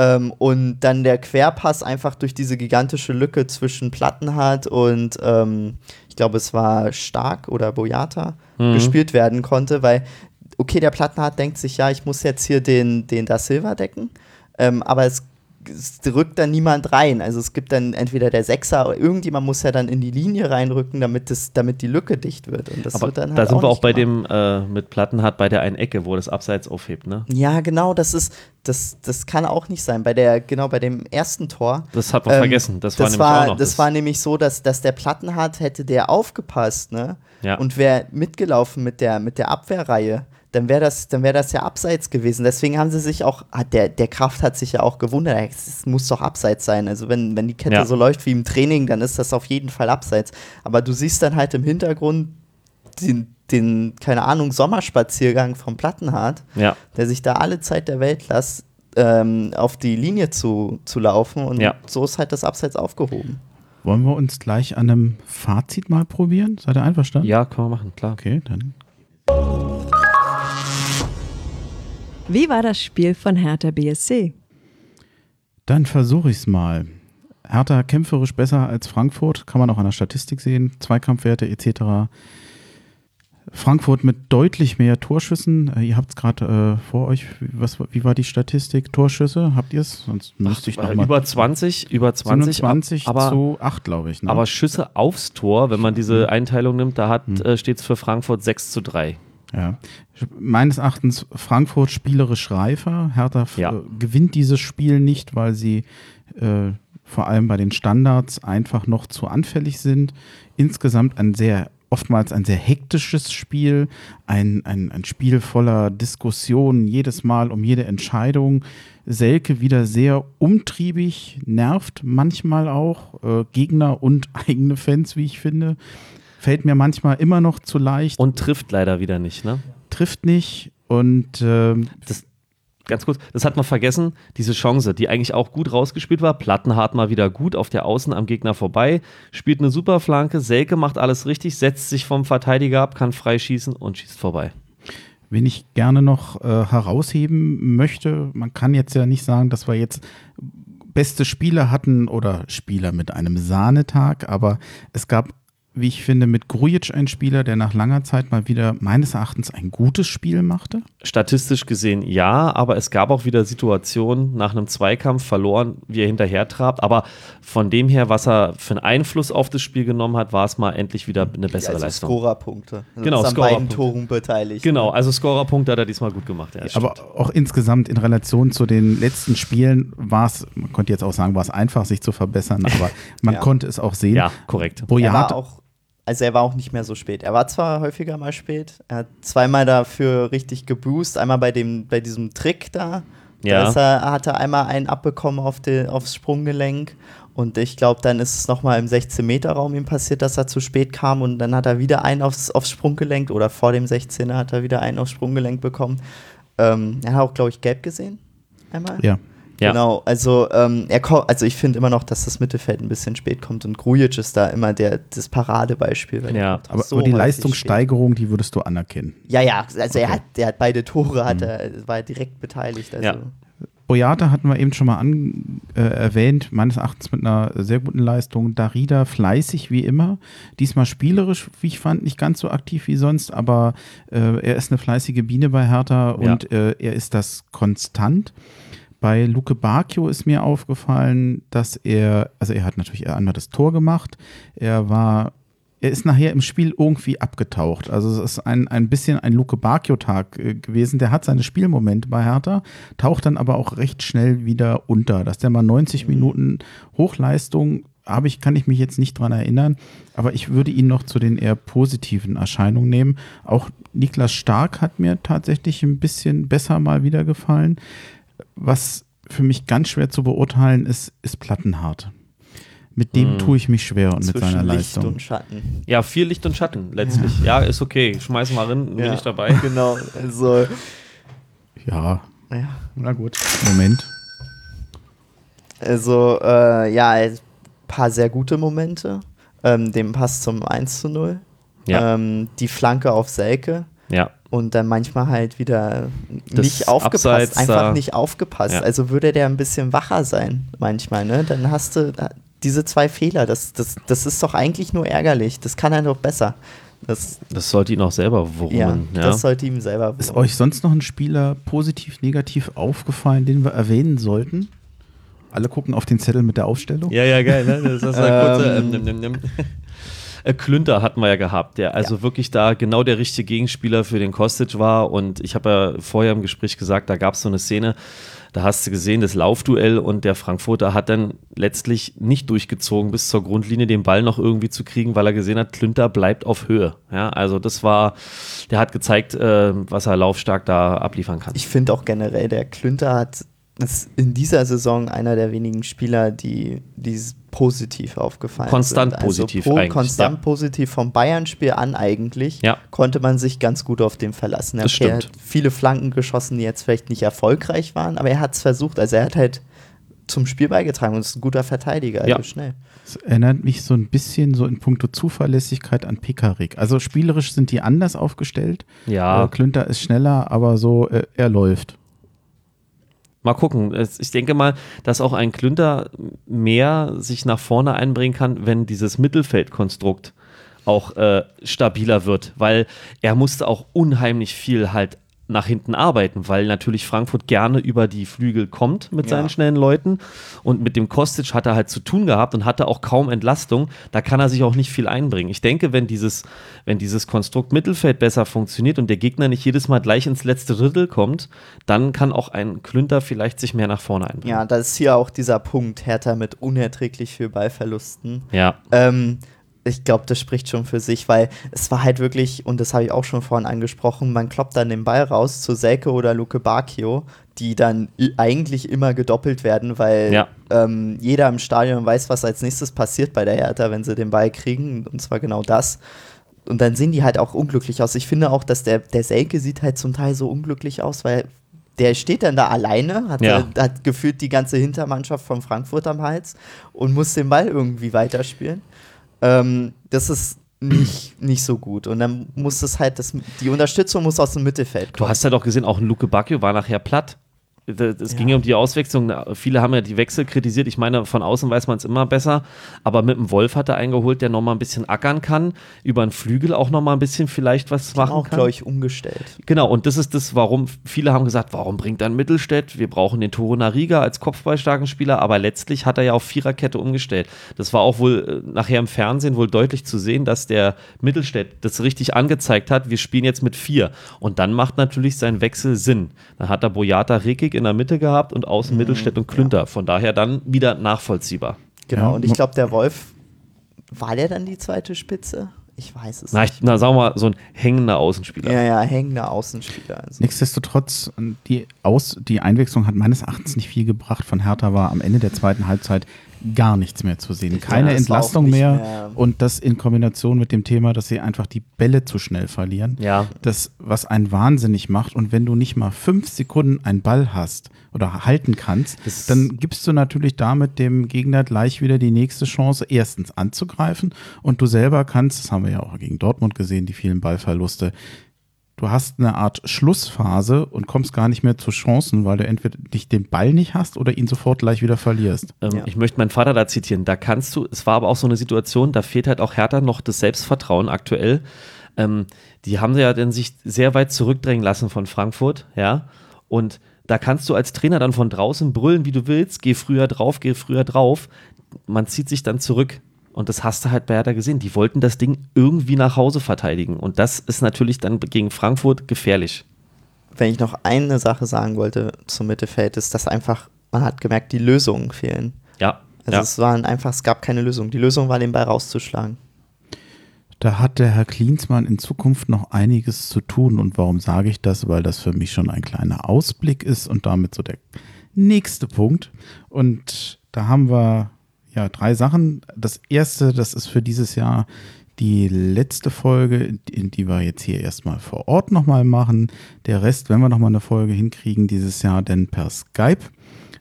ähm, und dann der Querpass einfach durch diese gigantische Lücke zwischen Plattenhart und ähm, ich glaube, es war Stark oder Boyata mhm. gespielt werden konnte, weil okay, der Plattenhardt denkt sich, ja, ich muss jetzt hier den, den Da Silva decken, ähm, aber es, es, rückt dann niemand rein. Also es gibt dann entweder der Sechser oder irgendjemand muss ja dann in die Linie reinrücken, damit, das, damit die Lücke dicht wird. Und das aber wird dann halt da sind auch wir auch bei gemacht. dem, äh, mit Plattenhardt bei der einen Ecke, wo das Abseits aufhebt, ne? Ja, genau, das ist, das, das kann auch nicht sein. Bei der, genau bei dem ersten Tor. Das hat man ähm, vergessen. Das, das war, war, auch noch das, das war nämlich so, dass, dass der Plattenhardt hätte der aufgepasst, ne? Ja. Und wäre mitgelaufen mit der, mit der Abwehrreihe, dann wäre das, dann wäre das ja abseits gewesen. Deswegen haben sie sich auch, hat der, der Kraft hat sich ja auch gewundert, es muss doch abseits sein. Also wenn, wenn die Kette Ja. so läuft wie im Training, dann ist das auf jeden Fall abseits. Aber du siehst dann halt im Hintergrund den, den keine Ahnung, Sommerspaziergang vom Plattenhardt, Ja. der sich da alle Zeit der Welt lässt, ähm, auf die Linie zu, zu laufen und Ja. so ist halt das Abseits aufgehoben. Wollen wir uns gleich an einem Fazit mal probieren? Seid ihr einverstanden? Ja, können wir machen, klar. Okay, dann. Wie war das Spiel von Hertha BSC? Dann versuche ich es mal. Hertha kämpferisch besser als Frankfurt, kann man auch an der Statistik sehen. Zweikampfwerte etc. Frankfurt mit deutlich mehr Torschüssen. Äh, ihr habt es gerade äh, vor euch. Wie- Was, wie war die Statistik? Torschüsse? Habt ihr es? Sonst müsste ich Äh, noch mal. über 20, über 20, 27 aber, zu 8, glaube ich. Ne? aber Schüsse aufs Tor, wenn man diese Einteilung nimmt, da hat äh, steht es für Frankfurt 6 zu 3. Ja. Meines Erachtens Frankfurt spielerisch reifer. Hertha Ja. äh, gewinnt dieses Spiel nicht, weil sie äh, vor allem bei den Standards einfach noch zu anfällig sind. Insgesamt ein sehr, oftmals ein sehr hektisches Spiel, ein, ein, ein Spiel voller Diskussionen, jedes Mal um jede Entscheidung. Selke wieder sehr umtriebig, nervt manchmal auch äh, Gegner und eigene Fans, wie ich finde. Fällt mir manchmal immer noch zu leicht Und trifft leider wieder nicht, ne? trifft nicht und ähm, Das, ganz kurz, das hat man vergessen, diese Chance, die eigentlich auch gut rausgespielt war. Plattenhardt mal wieder gut auf der Außen am Gegner vorbei, spielt eine super Flanke, Selke macht alles richtig, setzt sich vom Verteidiger ab, kann frei schießen und schießt vorbei. wen ich gerne noch äh, herausheben möchte, man kann jetzt ja nicht sagen, dass wir jetzt beste Spieler hatten oder Spieler mit einem Sahnetag, aber es gab, wie ich finde, mit Grujic einen Spieler, der nach langer Zeit mal wieder meines Erachtens ein gutes Spiel machte. Statistisch gesehen ja, aber es gab auch wieder Situationen nach einem Zweikampf verloren, wie er hinterher trabt. Aber von dem her, was er für einen Einfluss auf das Spiel genommen hat, war es mal endlich wieder eine bessere also Leistung. Scorerpunkte. Also Genau, an beiden Scorerpunkte. Toren beteiligt. Genau, also Scorerpunkt hat er diesmal gut gemacht. Ja, Aber auch insgesamt in Relation zu den letzten Spielen war es, man konnte jetzt auch sagen, war es einfach, sich zu verbessern, aber man Ja. konnte es auch sehen. ja, korrekt. Er war Boyard, auch, also er war auch nicht mehr so spät. Er war zwar häufiger mal spät, er hat zweimal dafür richtig geboost, einmal bei dem, bei diesem Trick da. Ja. Da er, hat er einmal einen abbekommen auf die, aufs Sprunggelenk. Und ich glaube, dann ist es nochmal im 16-Meter-Raum ihm passiert, dass er zu spät kam. Und dann hat er wieder einen aufs, aufs Sprunggelenk oder vor dem 16er hat er wieder einen aufs Sprunggelenk bekommen. Ähm, er hat auch, glaube ich, gelb gesehen. Einmal. ja. Ja. Genau, also ähm, er ko- also ich finde immer noch, dass das Mittelfeld ein bisschen spät kommt und Grujic ist da immer der, das Paradebeispiel. Ja, kommt Aber, so aber die Leistungssteigerung, die würdest du anerkennen. spät. Ja, ja, also er Okay. hat, der hat beide Tore, hat er, war er direkt beteiligt. Also. Ja. Boyata hatten wir eben schon mal an, äh, erwähnt, meines Erachtens mit einer sehr guten Leistung. Darida fleißig wie immer. Diesmal spielerisch, wie ich fand, nicht ganz so aktiv wie sonst, aber äh, er ist eine fleißige Biene bei Hertha Ja. und äh, er ist das konstant. Bei Luke Bacchio ist mir aufgefallen, dass er, also er hat natürlich einmal das Tor gemacht, er war er ist nachher im Spiel irgendwie abgetaucht. Also es ist ein, ein bisschen ein Luke Bacchio-Tag äh, gewesen. Der hat seine Spielmomente bei Hertha, taucht dann aber auch recht schnell wieder unter. Dass der mal 90 Minuten Hochleistung habe ich, kann ich mich jetzt nicht dran erinnern, aber ich würde ihn noch zu den eher positiven Erscheinungen nehmen. Auch Niklas Stark hat mir tatsächlich ein bisschen besser mal wieder gefallen. Was für mich ganz schwer zu beurteilen ist, ist Plattenhart. Mit dem Mhm. tue ich mich schwer und mit Zwischen seiner Licht Leistung. und Schatten. Ja, viel Licht und Schatten letztlich. Ja, ist okay. Schmeiß mal rein, bin Ja. ich dabei. Genau, also Ja, ja. na gut. Moment. Also, äh, ja, ein paar sehr gute Momente. Ähm, dem Pass zum 1 zu 0. Ja. Ähm, die Flanke auf Selke. Ja, Und dann manchmal halt wieder Das nicht aufgepasst, Abseits einfach nicht aufgepasst. Ja. Also würde der ein bisschen wacher sein manchmal, ne? Dann hast du diese zwei Fehler. Das, das, das ist doch eigentlich nur ärgerlich. Das kann er doch besser. Das, das sollte ihn auch selber wurmen. ja, Ja, das sollte ihm selber Ist euch sonst noch ein Spieler positiv, negativ aufgefallen, den wir erwähnen sollten? Alle gucken auf den Zettel mit der Aufstellung. ja, ja, geil. Ne? Das ist ein Ähm, kurzer, ähm, nimm, nimm, nimm. Äh, Klünter hatten wir ja gehabt, der also wirklich da genau der richtige Gegenspieler für den Kostic war. Und ich habe ja vorher im Gespräch gesagt, da gab es so eine Szene, da hast du gesehen, das Laufduell und der Frankfurter hat dann letztlich nicht durchgezogen bis zur Grundlinie, den Ball noch irgendwie zu kriegen, weil er gesehen hat, Klünter bleibt auf Höhe. Ja, also das war, der hat gezeigt, äh, was er laufstark da abliefern kann. Ich finde auch generell, der Klünter hat ist in dieser Saison einer der wenigen Spieler, die, die positiv aufgefallen konstant sind. Also positiv pro, Konstant ja. positiv vom Bayern-Spiel an eigentlich Ja. konnte man sich ganz gut auf den verlassen. Das Okay, er stimmt. hat viele Flanken geschossen, die jetzt vielleicht nicht erfolgreich waren, aber er hat es versucht. Also er hat halt zum Spiel beigetragen und ist ein guter Verteidiger, also Ja. schnell. Das erinnert mich so ein bisschen so in puncto Zuverlässigkeit an Pekarik. Also spielerisch sind die anders aufgestellt. Ja. Äh, Klünter ist schneller, aber so, äh, er läuft. Mal gucken. Ich denke mal, dass auch ein Klünter mehr sich nach vorne einbringen kann, wenn dieses Mittelfeldkonstrukt auch äh, stabiler wird, weil er musste auch unheimlich viel halt nach hinten arbeiten, weil natürlich Frankfurt gerne über die Flügel kommt mit Ja. seinen schnellen Leuten und mit dem Kostic hat er halt zu tun gehabt und hatte auch kaum Entlastung. Da kann er sich auch nicht viel einbringen. Ich denke, wenn dieses, wenn dieses Konstrukt Mittelfeld besser funktioniert und der Gegner nicht jedes Mal gleich ins letzte Drittel kommt, dann kann auch ein Klünter vielleicht sich mehr nach vorne einbringen. Ja, das ist hier auch dieser Punkt, Hertha mit unerträglich viel Ballverlusten. Ja. Ähm, ich glaube, das spricht schon für sich, weil es war halt wirklich, und das habe ich auch schon vorhin angesprochen, man kloppt dann den Ball raus zu Selke oder Luke Bacchio, die dann eigentlich immer gedoppelt werden, weil Ja. ähm, jeder im Stadion weiß, was als nächstes passiert bei der Hertha, wenn sie den Ball kriegen, und zwar genau das. Und dann sehen die halt auch unglücklich aus. Ich finde auch, dass der, der Selke sieht halt zum Teil so unglücklich aus, weil der steht dann da alleine, hat, Ja. äh, hat gefühlt die ganze Hintermannschaft von Frankfurt am Hals und muss den Ball irgendwie weiterspielen. Ähm, das ist nicht, nicht so gut. Und dann muss es halt, das, die Unterstützung muss aus dem Mittelfeld Du kommen. hast ja doch gesehen, auch ein Luke Bacchio war nachher platt. Es ging ja um die Auswechslung. Viele haben ja die Wechsel kritisiert. Ich meine, von außen weiß man es immer besser. Aber mit dem Wolf hat er einen geholt, der nochmal ein bisschen ackern kann. Über den Flügel auch nochmal ein bisschen vielleicht was machen auch, kann. glaube ich, umgestellt. Genau, und das ist das, warum viele haben gesagt, warum bringt dann Mittelstädt? Wir brauchen den Toro Nariga als kopfballstarken Spieler, aber letztlich hat er ja auf Viererkette umgestellt. Das war auch wohl äh, nachher im Fernsehen wohl deutlich zu sehen, dass der Mittelstädt das richtig angezeigt hat. Wir spielen jetzt mit vier. Und dann macht natürlich sein Wechsel Sinn. Dann hat er Boyata Rekik in der Mitte gehabt und außen Mittelstädt und Klünter. Von daher dann wieder nachvollziehbar. Genau. Ja. Und ich glaube, der Wolf, war der dann die zweite Spitze? Ich weiß es Na, ich, nicht. na, sagen wir mal, so ein hängender Außenspieler. Ja, ja, hängender Außenspieler. Also. Nichtsdestotrotz, die, Aus, die Einwechslung hat meines Erachtens nicht viel gebracht. Von Hertha war am Ende der zweiten Halbzeit gar nichts mehr zu sehen. Keine Ja, Entlastung mehr. mehr- Und das in Kombination mit dem Thema, dass sie einfach die Bälle zu schnell verlieren. Ja. Das, was einen wahnsinnig macht. Und wenn du nicht mal fünf Sekunden einen Ball hast oder halten kannst, Das- dann gibst du natürlich damit dem Gegner gleich wieder die nächste Chance, erstens anzugreifen. Und du selber kannst, das haben wir ja auch gegen Dortmund gesehen, die vielen Ballverluste, du hast eine Art Schlussphase und kommst gar nicht mehr zu Chancen, weil du entweder nicht den Ball nicht hast oder ihn sofort gleich wieder verlierst. Ähm, Ja. Ich möchte meinen Vater da zitieren. Da kannst du, es war aber auch so eine Situation, da fehlt halt auch Hertha noch das Selbstvertrauen aktuell. Ähm, die haben ja dann sich sehr weit zurückdrängen lassen von Frankfurt, ja. Und da kannst du als Trainer dann von draußen brüllen, wie du willst, geh früher drauf, geh früher drauf. Man zieht sich dann zurück. Und das hast du halt bei Hertha gesehen. Die wollten das Ding irgendwie nach Hause verteidigen. Und das ist natürlich dann gegen Frankfurt gefährlich. Wenn ich noch eine Sache sagen wollte zum Mittelfeld, ist, dass einfach, man hat gemerkt, die Lösungen fehlen. Ja. Also ja. es waren einfach, es gab keine Lösung. Die Lösung war, den Ball rauszuschlagen. Da hat der Herr Klinsmann in Zukunft noch einiges zu tun. Und warum sage ich das? Weil das für mich schon ein kleiner Ausblick ist und damit so der nächste Punkt. Und da haben wir ja drei Sachen. Das erste, das ist für dieses Jahr die letzte Folge, in die wir jetzt hier erstmal vor Ort nochmal machen. Der Rest, wenn wir nochmal eine Folge hinkriegen dieses Jahr, denn per Skype.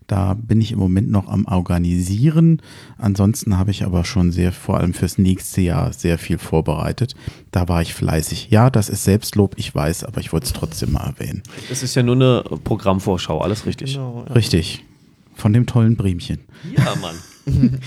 Da bin ich im Moment noch am Organisieren. Ansonsten habe ich aber schon sehr, vor allem fürs nächste Jahr, sehr viel vorbereitet. Da war ich fleißig. Ja, das ist Selbstlob, ich weiß, aber ich wollte es trotzdem mal erwähnen. Das ist ja nur eine Programmvorschau, alles richtig. Genau, ja. Richtig. Von dem tollen Bremchen. Ja, Mann.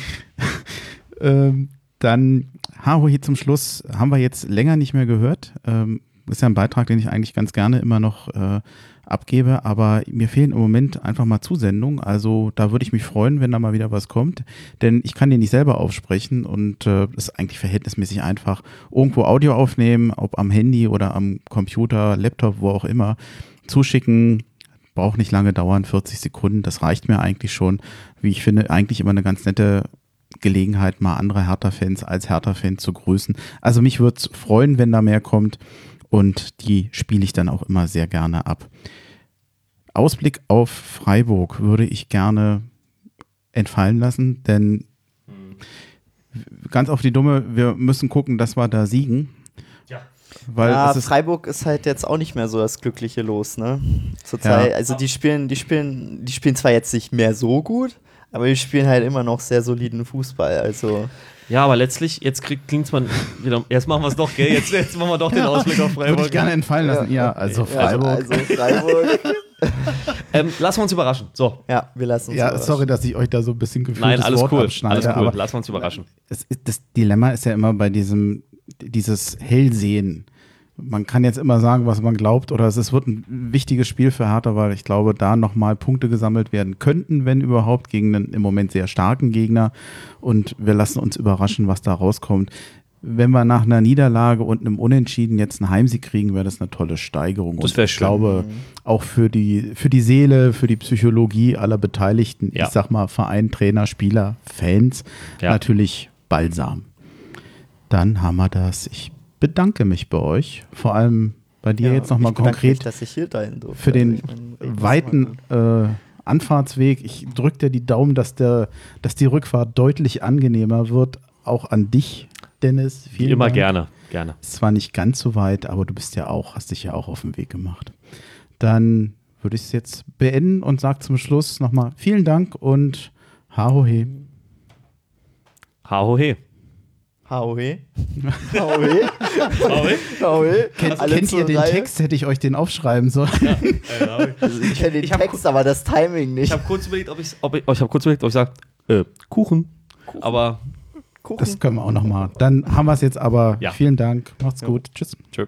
Ähm, dann Haro hier zum Schluss haben wir jetzt länger nicht mehr gehört. Ähm, ist ja ein Beitrag, den ich eigentlich ganz gerne immer noch äh, abgebe, aber mir fehlen im Moment einfach mal Zusendungen. Also da würde ich mich freuen, wenn da mal wieder was kommt, denn ich kann den nicht selber aufsprechen und äh, ist eigentlich verhältnismäßig einfach. Irgendwo Audio aufnehmen, ob am Handy oder am Computer, Laptop, wo auch immer, zuschicken. Braucht nicht lange dauern, 40 Sekunden, das reicht mir eigentlich schon. Wie ich finde, eigentlich immer eine ganz nette Gelegenheit, mal andere Hertha-Fans als Hertha-Fans zu grüßen. Also mich würde es freuen, wenn da mehr kommt und die spiele ich dann auch immer sehr gerne ab. Ausblick auf Freiburg würde ich gerne entfallen lassen, denn ganz auf die Dumme, wir müssen gucken, dass wir da siegen. Ja. Weil ja, es ist, Freiburg ist halt jetzt auch nicht mehr so das glückliche Los, ne? Zurzeit, Ja. also die spielen, die spielen, die spielen zwar jetzt nicht mehr so gut, aber die spielen halt immer noch sehr soliden Fußball. Also Ja, aber letztlich, jetzt klingt man wieder. Jetzt machen wir es doch, gell? Jetzt, jetzt machen wir doch den Ausblick auf würde Freiburg. ich gerne entfallen lassen. Ja, also Freiburg. Also, also Freiburg. Ähm, lassen wir uns überraschen. So. ja, wir lassen uns Ja, überraschen. sorry, dass ich euch da so ein bisschen gefühlt Nein, alles Wort cool. abschneide, Alles cool. aber Lassen wir uns überraschen. es ist, das Dilemma ist ja immer bei diesem, dieses Hellsehen. Man kann jetzt immer sagen, was man glaubt, oder es ist, wird ein wichtiges Spiel für Hertha, weil ich glaube, da nochmal Punkte gesammelt werden könnten, wenn überhaupt, gegen einen im Moment sehr starken Gegner. Und wir lassen uns überraschen, was da rauskommt. Wenn wir nach einer Niederlage und einem Unentschieden jetzt einen Heimsieg kriegen, wäre das eine tolle Steigerung. Das Und wär ich glaube, auch für die, für die Seele, für die Psychologie aller Beteiligten, Ja. ich sag mal Verein, Trainer, Spieler, Fans, Ja. natürlich Balsam. Dann haben wir das. Ich bedanke mich bei euch, vor allem bei dir Ja, jetzt nochmal konkret Mich, dass ich hier durfte. für den ich mein, reden wir weiten äh, Anfahrtsweg. Ich drücke dir die Daumen, dass, der, dass die Rückfahrt deutlich angenehmer wird. Auch an dich, Dennis. Wie Vielen immer Dank. gerne. Gerne. Ist zwar nicht ganz so weit, aber du bist ja auch, hast dich ja auch auf den Weg gemacht. Dann würde ich es jetzt beenden und sage zum Schluss nochmal vielen Dank und Hahohe. Hahohe. Haohe. Haohe. Hahohe? Haohe. Kennt, kennt ihr den Reihe. Text? Hätte ich euch den aufschreiben sollen. Also ich kenne den Ich Text, aber das Timing nicht. Ich habe kurz überlegt, ob ich, ob ich, oh, ich habe kurz überlegt, ob ich sage, äh, Kuchen. Aber Kuchen. Das können wir auch nochmal. Dann haben wir es jetzt aber. Ja. Vielen Dank. Macht's gut. Tschüss. tschö.